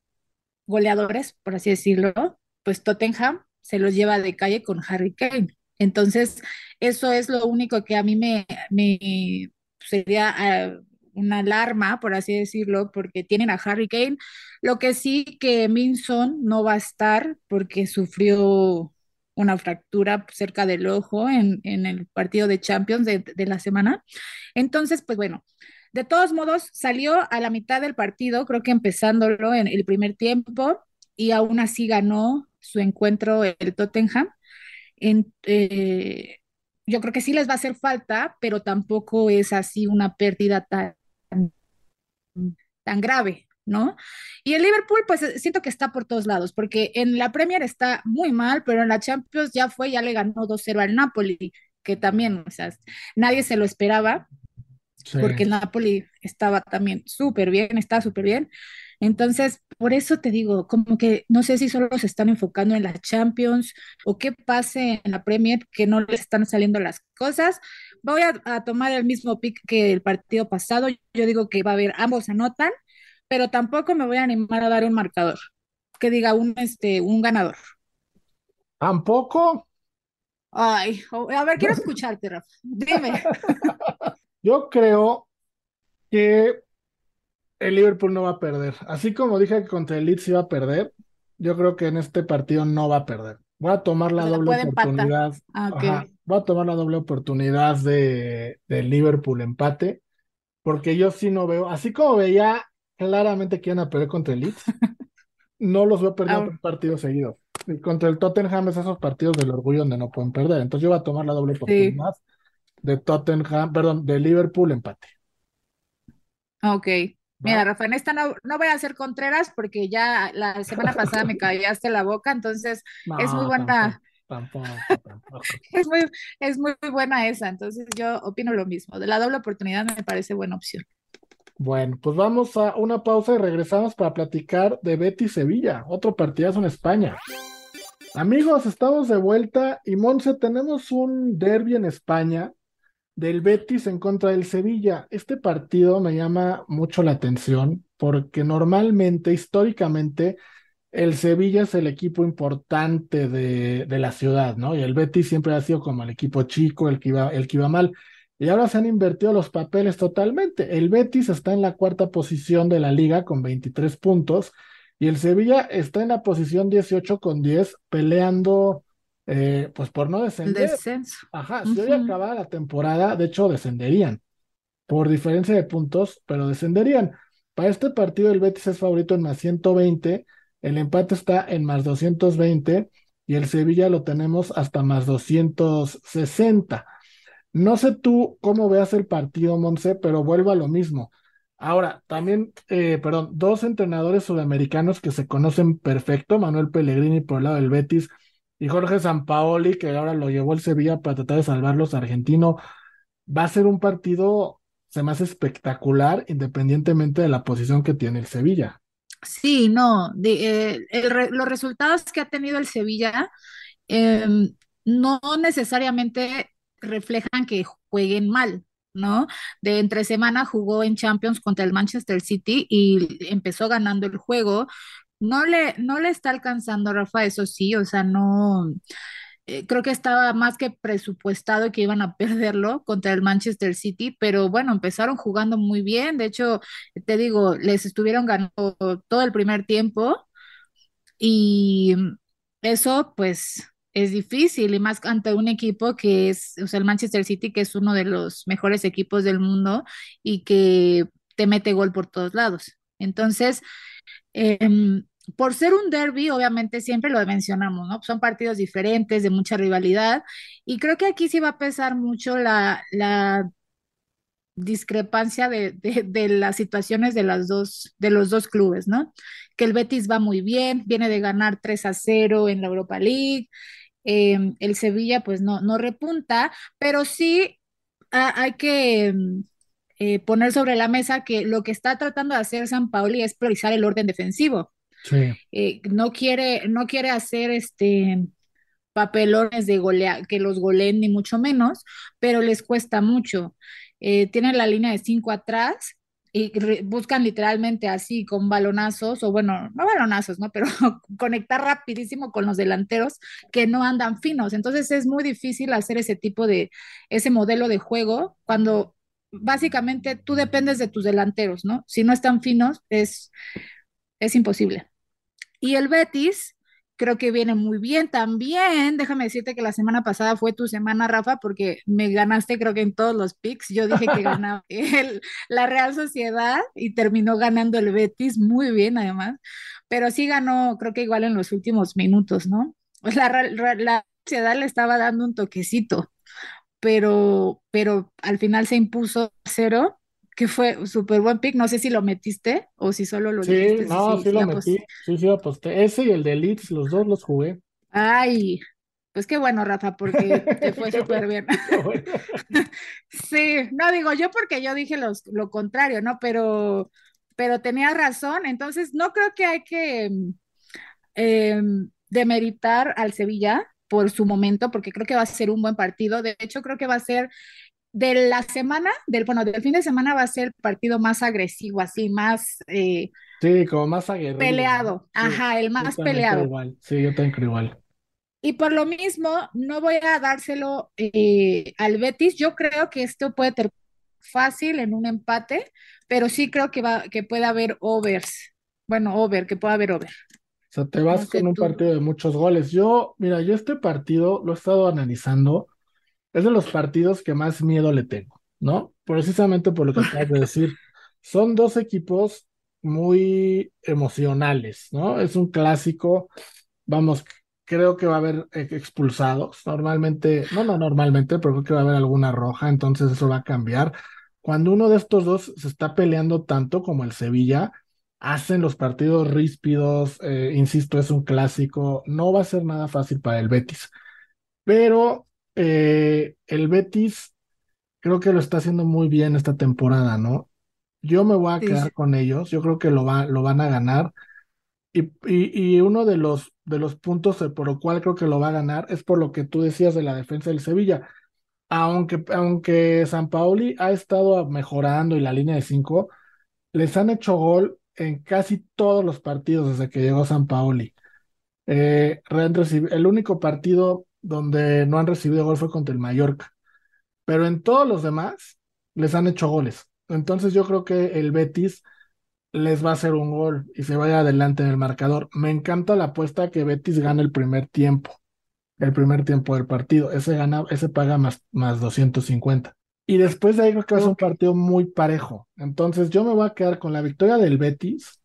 goleadores, por así decirlo, pues Tottenham se los lleva de calle con Harry Kane. Entonces, eso es lo único que a mí me, me sería ah, una alarma, por así decirlo, porque tienen a Harry Kane. Lo que sí que Minson no va a estar porque sufrió una fractura cerca del ojo en, el partido de Champions de, la semana. Entonces, pues bueno, de todos modos, salió a la mitad del partido, creo que empezándolo en el primer tiempo, y aún así ganó su encuentro el Tottenham. En, eh, yo creo que sí les va a hacer falta, pero tampoco es así una pérdida tan tan grave, ¿no? Y el Liverpool, pues eh, siento que está por todos lados, porque en la Premier está muy mal, pero en la Champions ya fue, ya le ganó 2-0 al Napoli, que también, o sea, nadie se lo esperaba, porque el Napoli estaba también súper bien, está súper bien. Entonces, por eso te digo, como que no sé si solo se están enfocando en la Champions o qué pase en la Premier, que no les están saliendo las cosas. Voy a, tomar el mismo pick que el partido pasado. Yo digo que va a haber, ambos anotan, pero tampoco me voy a animar a dar un marcador, que diga un, este, un ganador. ¿Tampoco? Ay, a ver, quiero escucharte, Rafa. Dime. Yo creo que el Liverpool no va a perder. Así como dije que contra el Leeds iba a perder, yo creo que en este partido no va a perder. Voy a tomar la doble oportunidad. Ah, voy a tomar la doble oportunidad de, Liverpool empate, porque yo sí no veo, así como veía claramente que iban a perder contra el Leeds, no los veo perder un partido seguido. Y contra el Tottenham es esos partidos del orgullo donde no pueden perder. Entonces yo voy a tomar la doble oportunidad de Tottenham, perdón, de Liverpool empate. Ok. Mira, Rafa, en esta no, voy a hacer contreras porque ya la semana pasada me callaste la boca, entonces es muy buena. Tampoco, tampoco, es, muy, es muy buena esa, entonces yo opino lo mismo. De la doble oportunidad me parece buena opción. Bueno, pues vamos a una pausa y regresamos para platicar de Betty Sevilla, otro partidazo en España. Amigos, estamos de vuelta y Monse, tenemos un derby en España del Betis en contra del Sevilla. Este partido me llama mucho la atención porque normalmente, históricamente, el Sevilla es el equipo importante de, de, la ciudad, ¿no? Y el Betis siempre ha sido como el equipo chico, el que iba, el que iba mal. Y ahora se han invertido los papeles totalmente. El Betis está en la cuarta posición de la liga con 23 puntos Y el Sevilla está en la posición 18 con 10, peleando eh, pues por no descender. descenso. Ajá, si hoy Ujú. acabara la temporada, de hecho descenderían por diferencia de puntos, pero descenderían. Para este partido el Betis es favorito en más 120, el empate está en más 220 y el Sevilla lo tenemos hasta más 260. No sé tú cómo veas el partido, Monse, pero vuelvo a lo mismo. Ahora, también, eh, perdón, dos entrenadores sudamericanos que se conocen perfecto, Manuel Pellegrini por el lado del Betis y Jorge Sampaoli, que ahora lo llevó el Sevilla para tratar de salvarlos argentino. Va a ser un partido, se hace espectacular, independientemente de la posición que tiene el Sevilla. Sí, no, eh, los resultados que ha tenido el Sevilla em, no necesariamente reflejan que jueguen mal, ¿no? De entre semana jugó en Champions contra el Manchester City y empezó ganando el juego. No le, no le está alcanzando, Rafa, eso sí, o sea, no, eh, creo que estaba más que presupuestado que iban a perderlo contra el Manchester City, pero bueno, empezaron jugando muy bien. De hecho, te digo, les estuvieron ganando todo el primer tiempo y eso pues es difícil y más ante un equipo que es, o sea, el Manchester City, que es uno de los mejores equipos del mundo y que te mete gol por todos lados. Entonces, em, por ser un derby, obviamente siempre lo mencionamos, ¿no? Son partidos diferentes, de mucha rivalidad, y creo que aquí sí va a pesar mucho la, la discrepancia de, de, las situaciones de, las dos, de los dos clubes, ¿no? Que el Betis va muy bien, viene de ganar 3 a 0 en la Europa League, eh, el Sevilla pues no, no repunta, pero sí ha- hay que mm, eh, poner sobre la mesa que lo que está tratando de hacer San Paoli es priorizar el orden defensivo. Sí, Eh, no quiere, no quiere hacer este papelones de golea, que los goleen ni mucho menos, pero les cuesta mucho. Eh, tienen la línea de cinco atrás y buscan literalmente así con balonazos, o bueno, no balonazos, ¿no? Pero conectar rapidísimo con los delanteros que no andan finos. Entonces es muy difícil hacer ese tipo de, ese modelo de juego cuando básicamente tú dependes de tus delanteros, ¿no? Si no están finos, es, es imposible. Y el Betis creo que viene muy bien también. Déjame decirte que la semana pasada fue tu semana, Rafa, porque me ganaste creo que en todos los picks. Yo dije que ganaba el- la Real Sociedad y terminó ganando el Betis muy bien además, pero sí ganó creo que igual en los últimos minutos, ¿no? La, la Sociedad le estaba dando un toquecito, pero, pero al final se impuso cero. Que fue súper buen pick, no sé si lo metiste o si solo lo sí, no, sí si lo metí, sí, sí lo aposté. Ese y el de Leeds, los dos los jugué. Ay, pues qué bueno, Rafa, porque te fue súper bien. bueno. Sí, no digo yo porque yo dije los, lo contrario, ¿no? Pero, pero tenía razón, entonces no creo que hay que em, demeritar al Sevilla por su momento, porque creo que va a ser un buen partido. De hecho, creo que va a ser de la semana, del, bueno, del fin de semana va a ser el partido más agresivo, así, más eh, Sí, como más aguerrido, ¿no? peleado. Sí, Ajá, el yo más creo peleado. igual. Sí, yo también creo igual. Y por lo mismo, no voy a dárselo eh, al Betis. Yo creo que esto puede ser fácil en un empate, pero sí creo que va, que puede haber overs. Bueno, over, que puede haber over. O sea, te No vas sé con un tú. partido de muchos goles. Yo, mira, yo este partido lo he estado analizando. Es de los partidos que más miedo le tengo, ¿no? Precisamente por lo que acabas de decir. Son dos equipos muy emocionales, ¿no? Es un clásico. Vamos, creo que va a haber expulsados. Normalmente, no, no normalmente, pero creo que va a haber alguna roja, entonces eso va a cambiar. Cuando uno de estos dos se está peleando tanto como el Sevilla, hacen los partidos ríspidos, eh, insisto, es un clásico, no va a ser nada fácil para el Betis, pero eh, el Betis creo que lo está haciendo muy bien esta temporada, ¿no? Yo me voy a quedar sí. con ellos, yo creo que lo va, lo van a ganar. Y, y, y uno de los, de los puntos eh, por lo cual creo que lo va a ganar es por lo que tú decías de la defensa del Sevilla. Aunque, aunque Sampaoli ha estado mejorando y la línea de cinco, les han hecho gol en casi todos los partidos desde que llegó Sampaoli. Eh, han recibi- el único partido donde no han recibido gol fue contra el Mallorca, pero en todos los demás les han hecho goles. Entonces yo creo que el Betis les va a hacer un gol y se vaya adelante en el marcador. Me encanta la apuesta que Betis gane el primer tiempo, el primer tiempo del partido. Ese gana, ese paga más, más 250. Y después de ahí creo que va a ser un partido muy parejo. Entonces yo me voy a quedar con la victoria del Betis,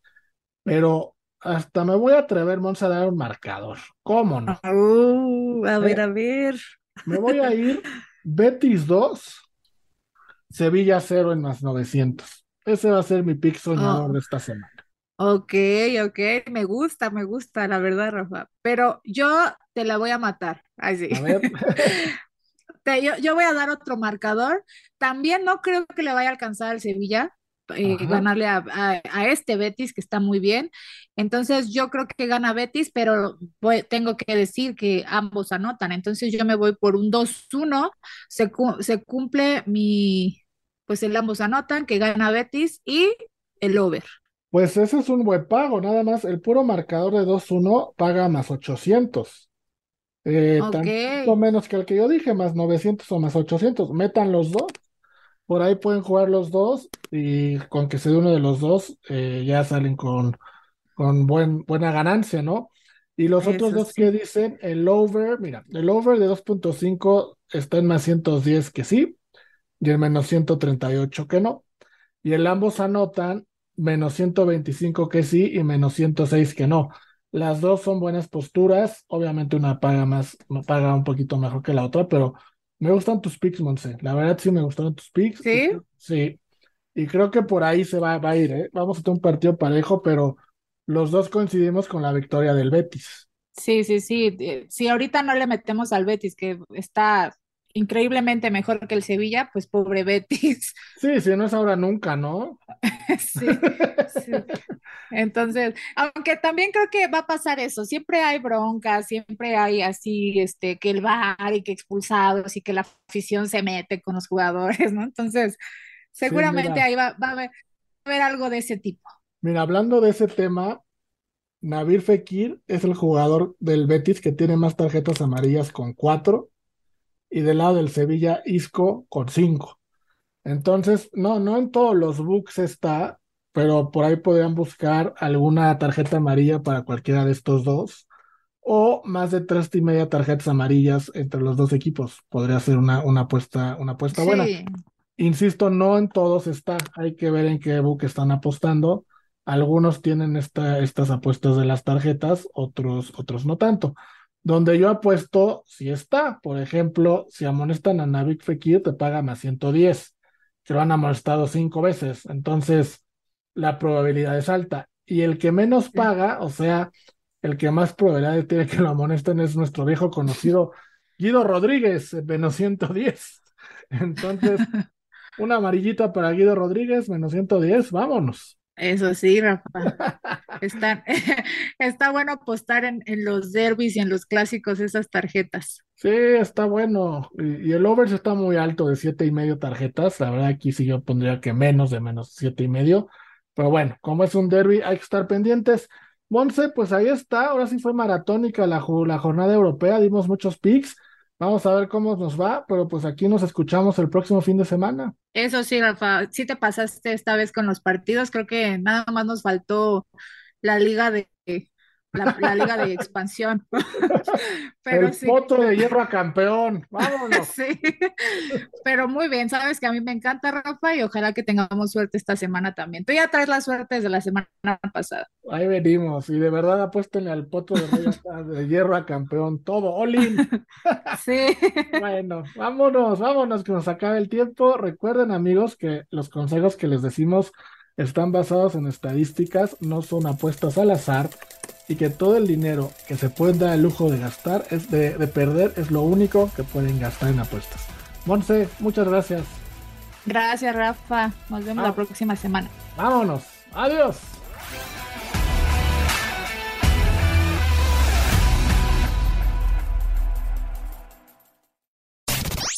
pero hasta me voy a atrever, Monza, a dar un marcador. ¿Cómo no? Uh, a ver, a ver. Me voy a ir Betis 2, Sevilla 0 en más 900. Ese va a ser mi pick soñador Oh. de esta semana. Ok, ok, me gusta, me gusta, la verdad, Rafa. Pero yo te la voy a matar. Ay, sí. A ver, Te- yo, yo voy a dar otro marcador. También no creo que le vaya a alcanzar al Sevilla eh, ganarle a, a- a este Betis que está muy bien. Entonces yo creo que gana Betis, pero voy- tengo que decir que ambos anotan. Entonces yo me voy por un 2-1. Se, se cumple mi, pues el ambos anotan, que gana Betis y el over. pues ese es un buen pago, nada más. El puro marcador de 2-1 paga más 800. Eh, Ok. tantito menos que el que yo dije, más 900 o más 800. Metan los dos. Por ahí pueden jugar los dos y con que se dé uno de los dos eh, ya salen con, con buen, buena ganancia, ¿no? Y los otros dos que dicen, el over, mira, el over de 2.5 está en más 110 que sí y el menos 138 que no. Y el ambos anotan menos 125 que sí y menos 106 que no. Las dos son buenas posturas. Obviamente una paga más, paga un poquito mejor que la otra, pero me gustan tus picks, Monse. La verdad sí me gustaron tus picks. ¿Sí? sí. Y creo que por ahí se va, va a ir, ¿eh? Vamos a tener un partido parejo, pero los dos coincidimos con la victoria del Betis. Sí, sí, sí. eh, Si ahorita no le metemos al Betis, que está increíblemente mejor que el Sevilla, pues pobre Betis. Sí, si no es ahora nunca, ¿no? Sí, sí. Entonces, aunque también creo que va a pasar eso, siempre hay broncas, siempre hay así, este, que el VAR y que expulsados y que la afición se mete con los jugadores, ¿no? Entonces, seguramente ahí va, va a haber, va a haber algo de ese tipo. Mira, hablando de ese tema, Nabil Fekir es el jugador del Betis que tiene más tarjetas amarillas con cuatro y del lado del Sevilla Isco con cinco. Entonces, no, no en todos los books está, pero por ahí podrían buscar alguna tarjeta amarilla para cualquiera de estos dos o más de tres y media tarjetas amarillas entre los dos equipos. Podría ser una, una apuesta, una apuesta buena. Insisto, no en todos está. Hay que ver en qué book están apostando. Algunos tienen esta, estas apuestas de las tarjetas, otros, otros no tanto. Donde yo apuesto, si está. Por ejemplo, si amonestan a Navik Fekir, te paga más 110, que lo han amonestado cinco veces. Entonces, la probabilidad es alta. Y el que menos paga, o sea, el que más probabilidad tiene que lo amonesten es nuestro viejo conocido Guido Rodríguez, menos 110. Entonces, una amarillita para Guido Rodríguez, menos 110, vámonos. Eso sí, Rafa. Está, está bueno apostar en, en los derbis y en los clásicos esas tarjetas. Sí, está bueno. Y, y el over está muy alto de siete y medio tarjetas. La verdad, aquí sí yo pondría que menos de menos siete y medio. Pero bueno, como es un derby, hay que estar pendientes. Monse, pues ahí está. Ahora sí fue maratónica la, la jornada europea. Dimos muchos picks. Vamos a ver cómo nos va, pero pues aquí nos escuchamos el próximo fin de semana. Eso sí, Rafa, sí te pasaste esta vez con los partidos. Creo que nada más nos faltó la liga de la, la liga de expansión. Pero el sí, potro de hierro a campeón. Vámonos. sí. Pero muy bien, sabes que a mí me encanta, Rafa, y ojalá que tengamos suerte esta semana también. Tú ya traes la suerte desde la semana pasada. Ahí venimos. Y de verdad apuéstenle al potro de, de hierro a campeón. Todo, Olin. Sí. Bueno, vámonos, vámonos, que nos acabe el tiempo. Recuerden, amigos, que los consejos que les decimos están basados en estadísticas, no son apuestas al azar, y que todo el dinero que se pueden dar el lujo de gastar, es de, de perder, es lo único que pueden gastar en apuestas. Monse, muchas gracias. Gracias, Rafa. Nos vemos Ah. la próxima semana. Vámonos. Adiós.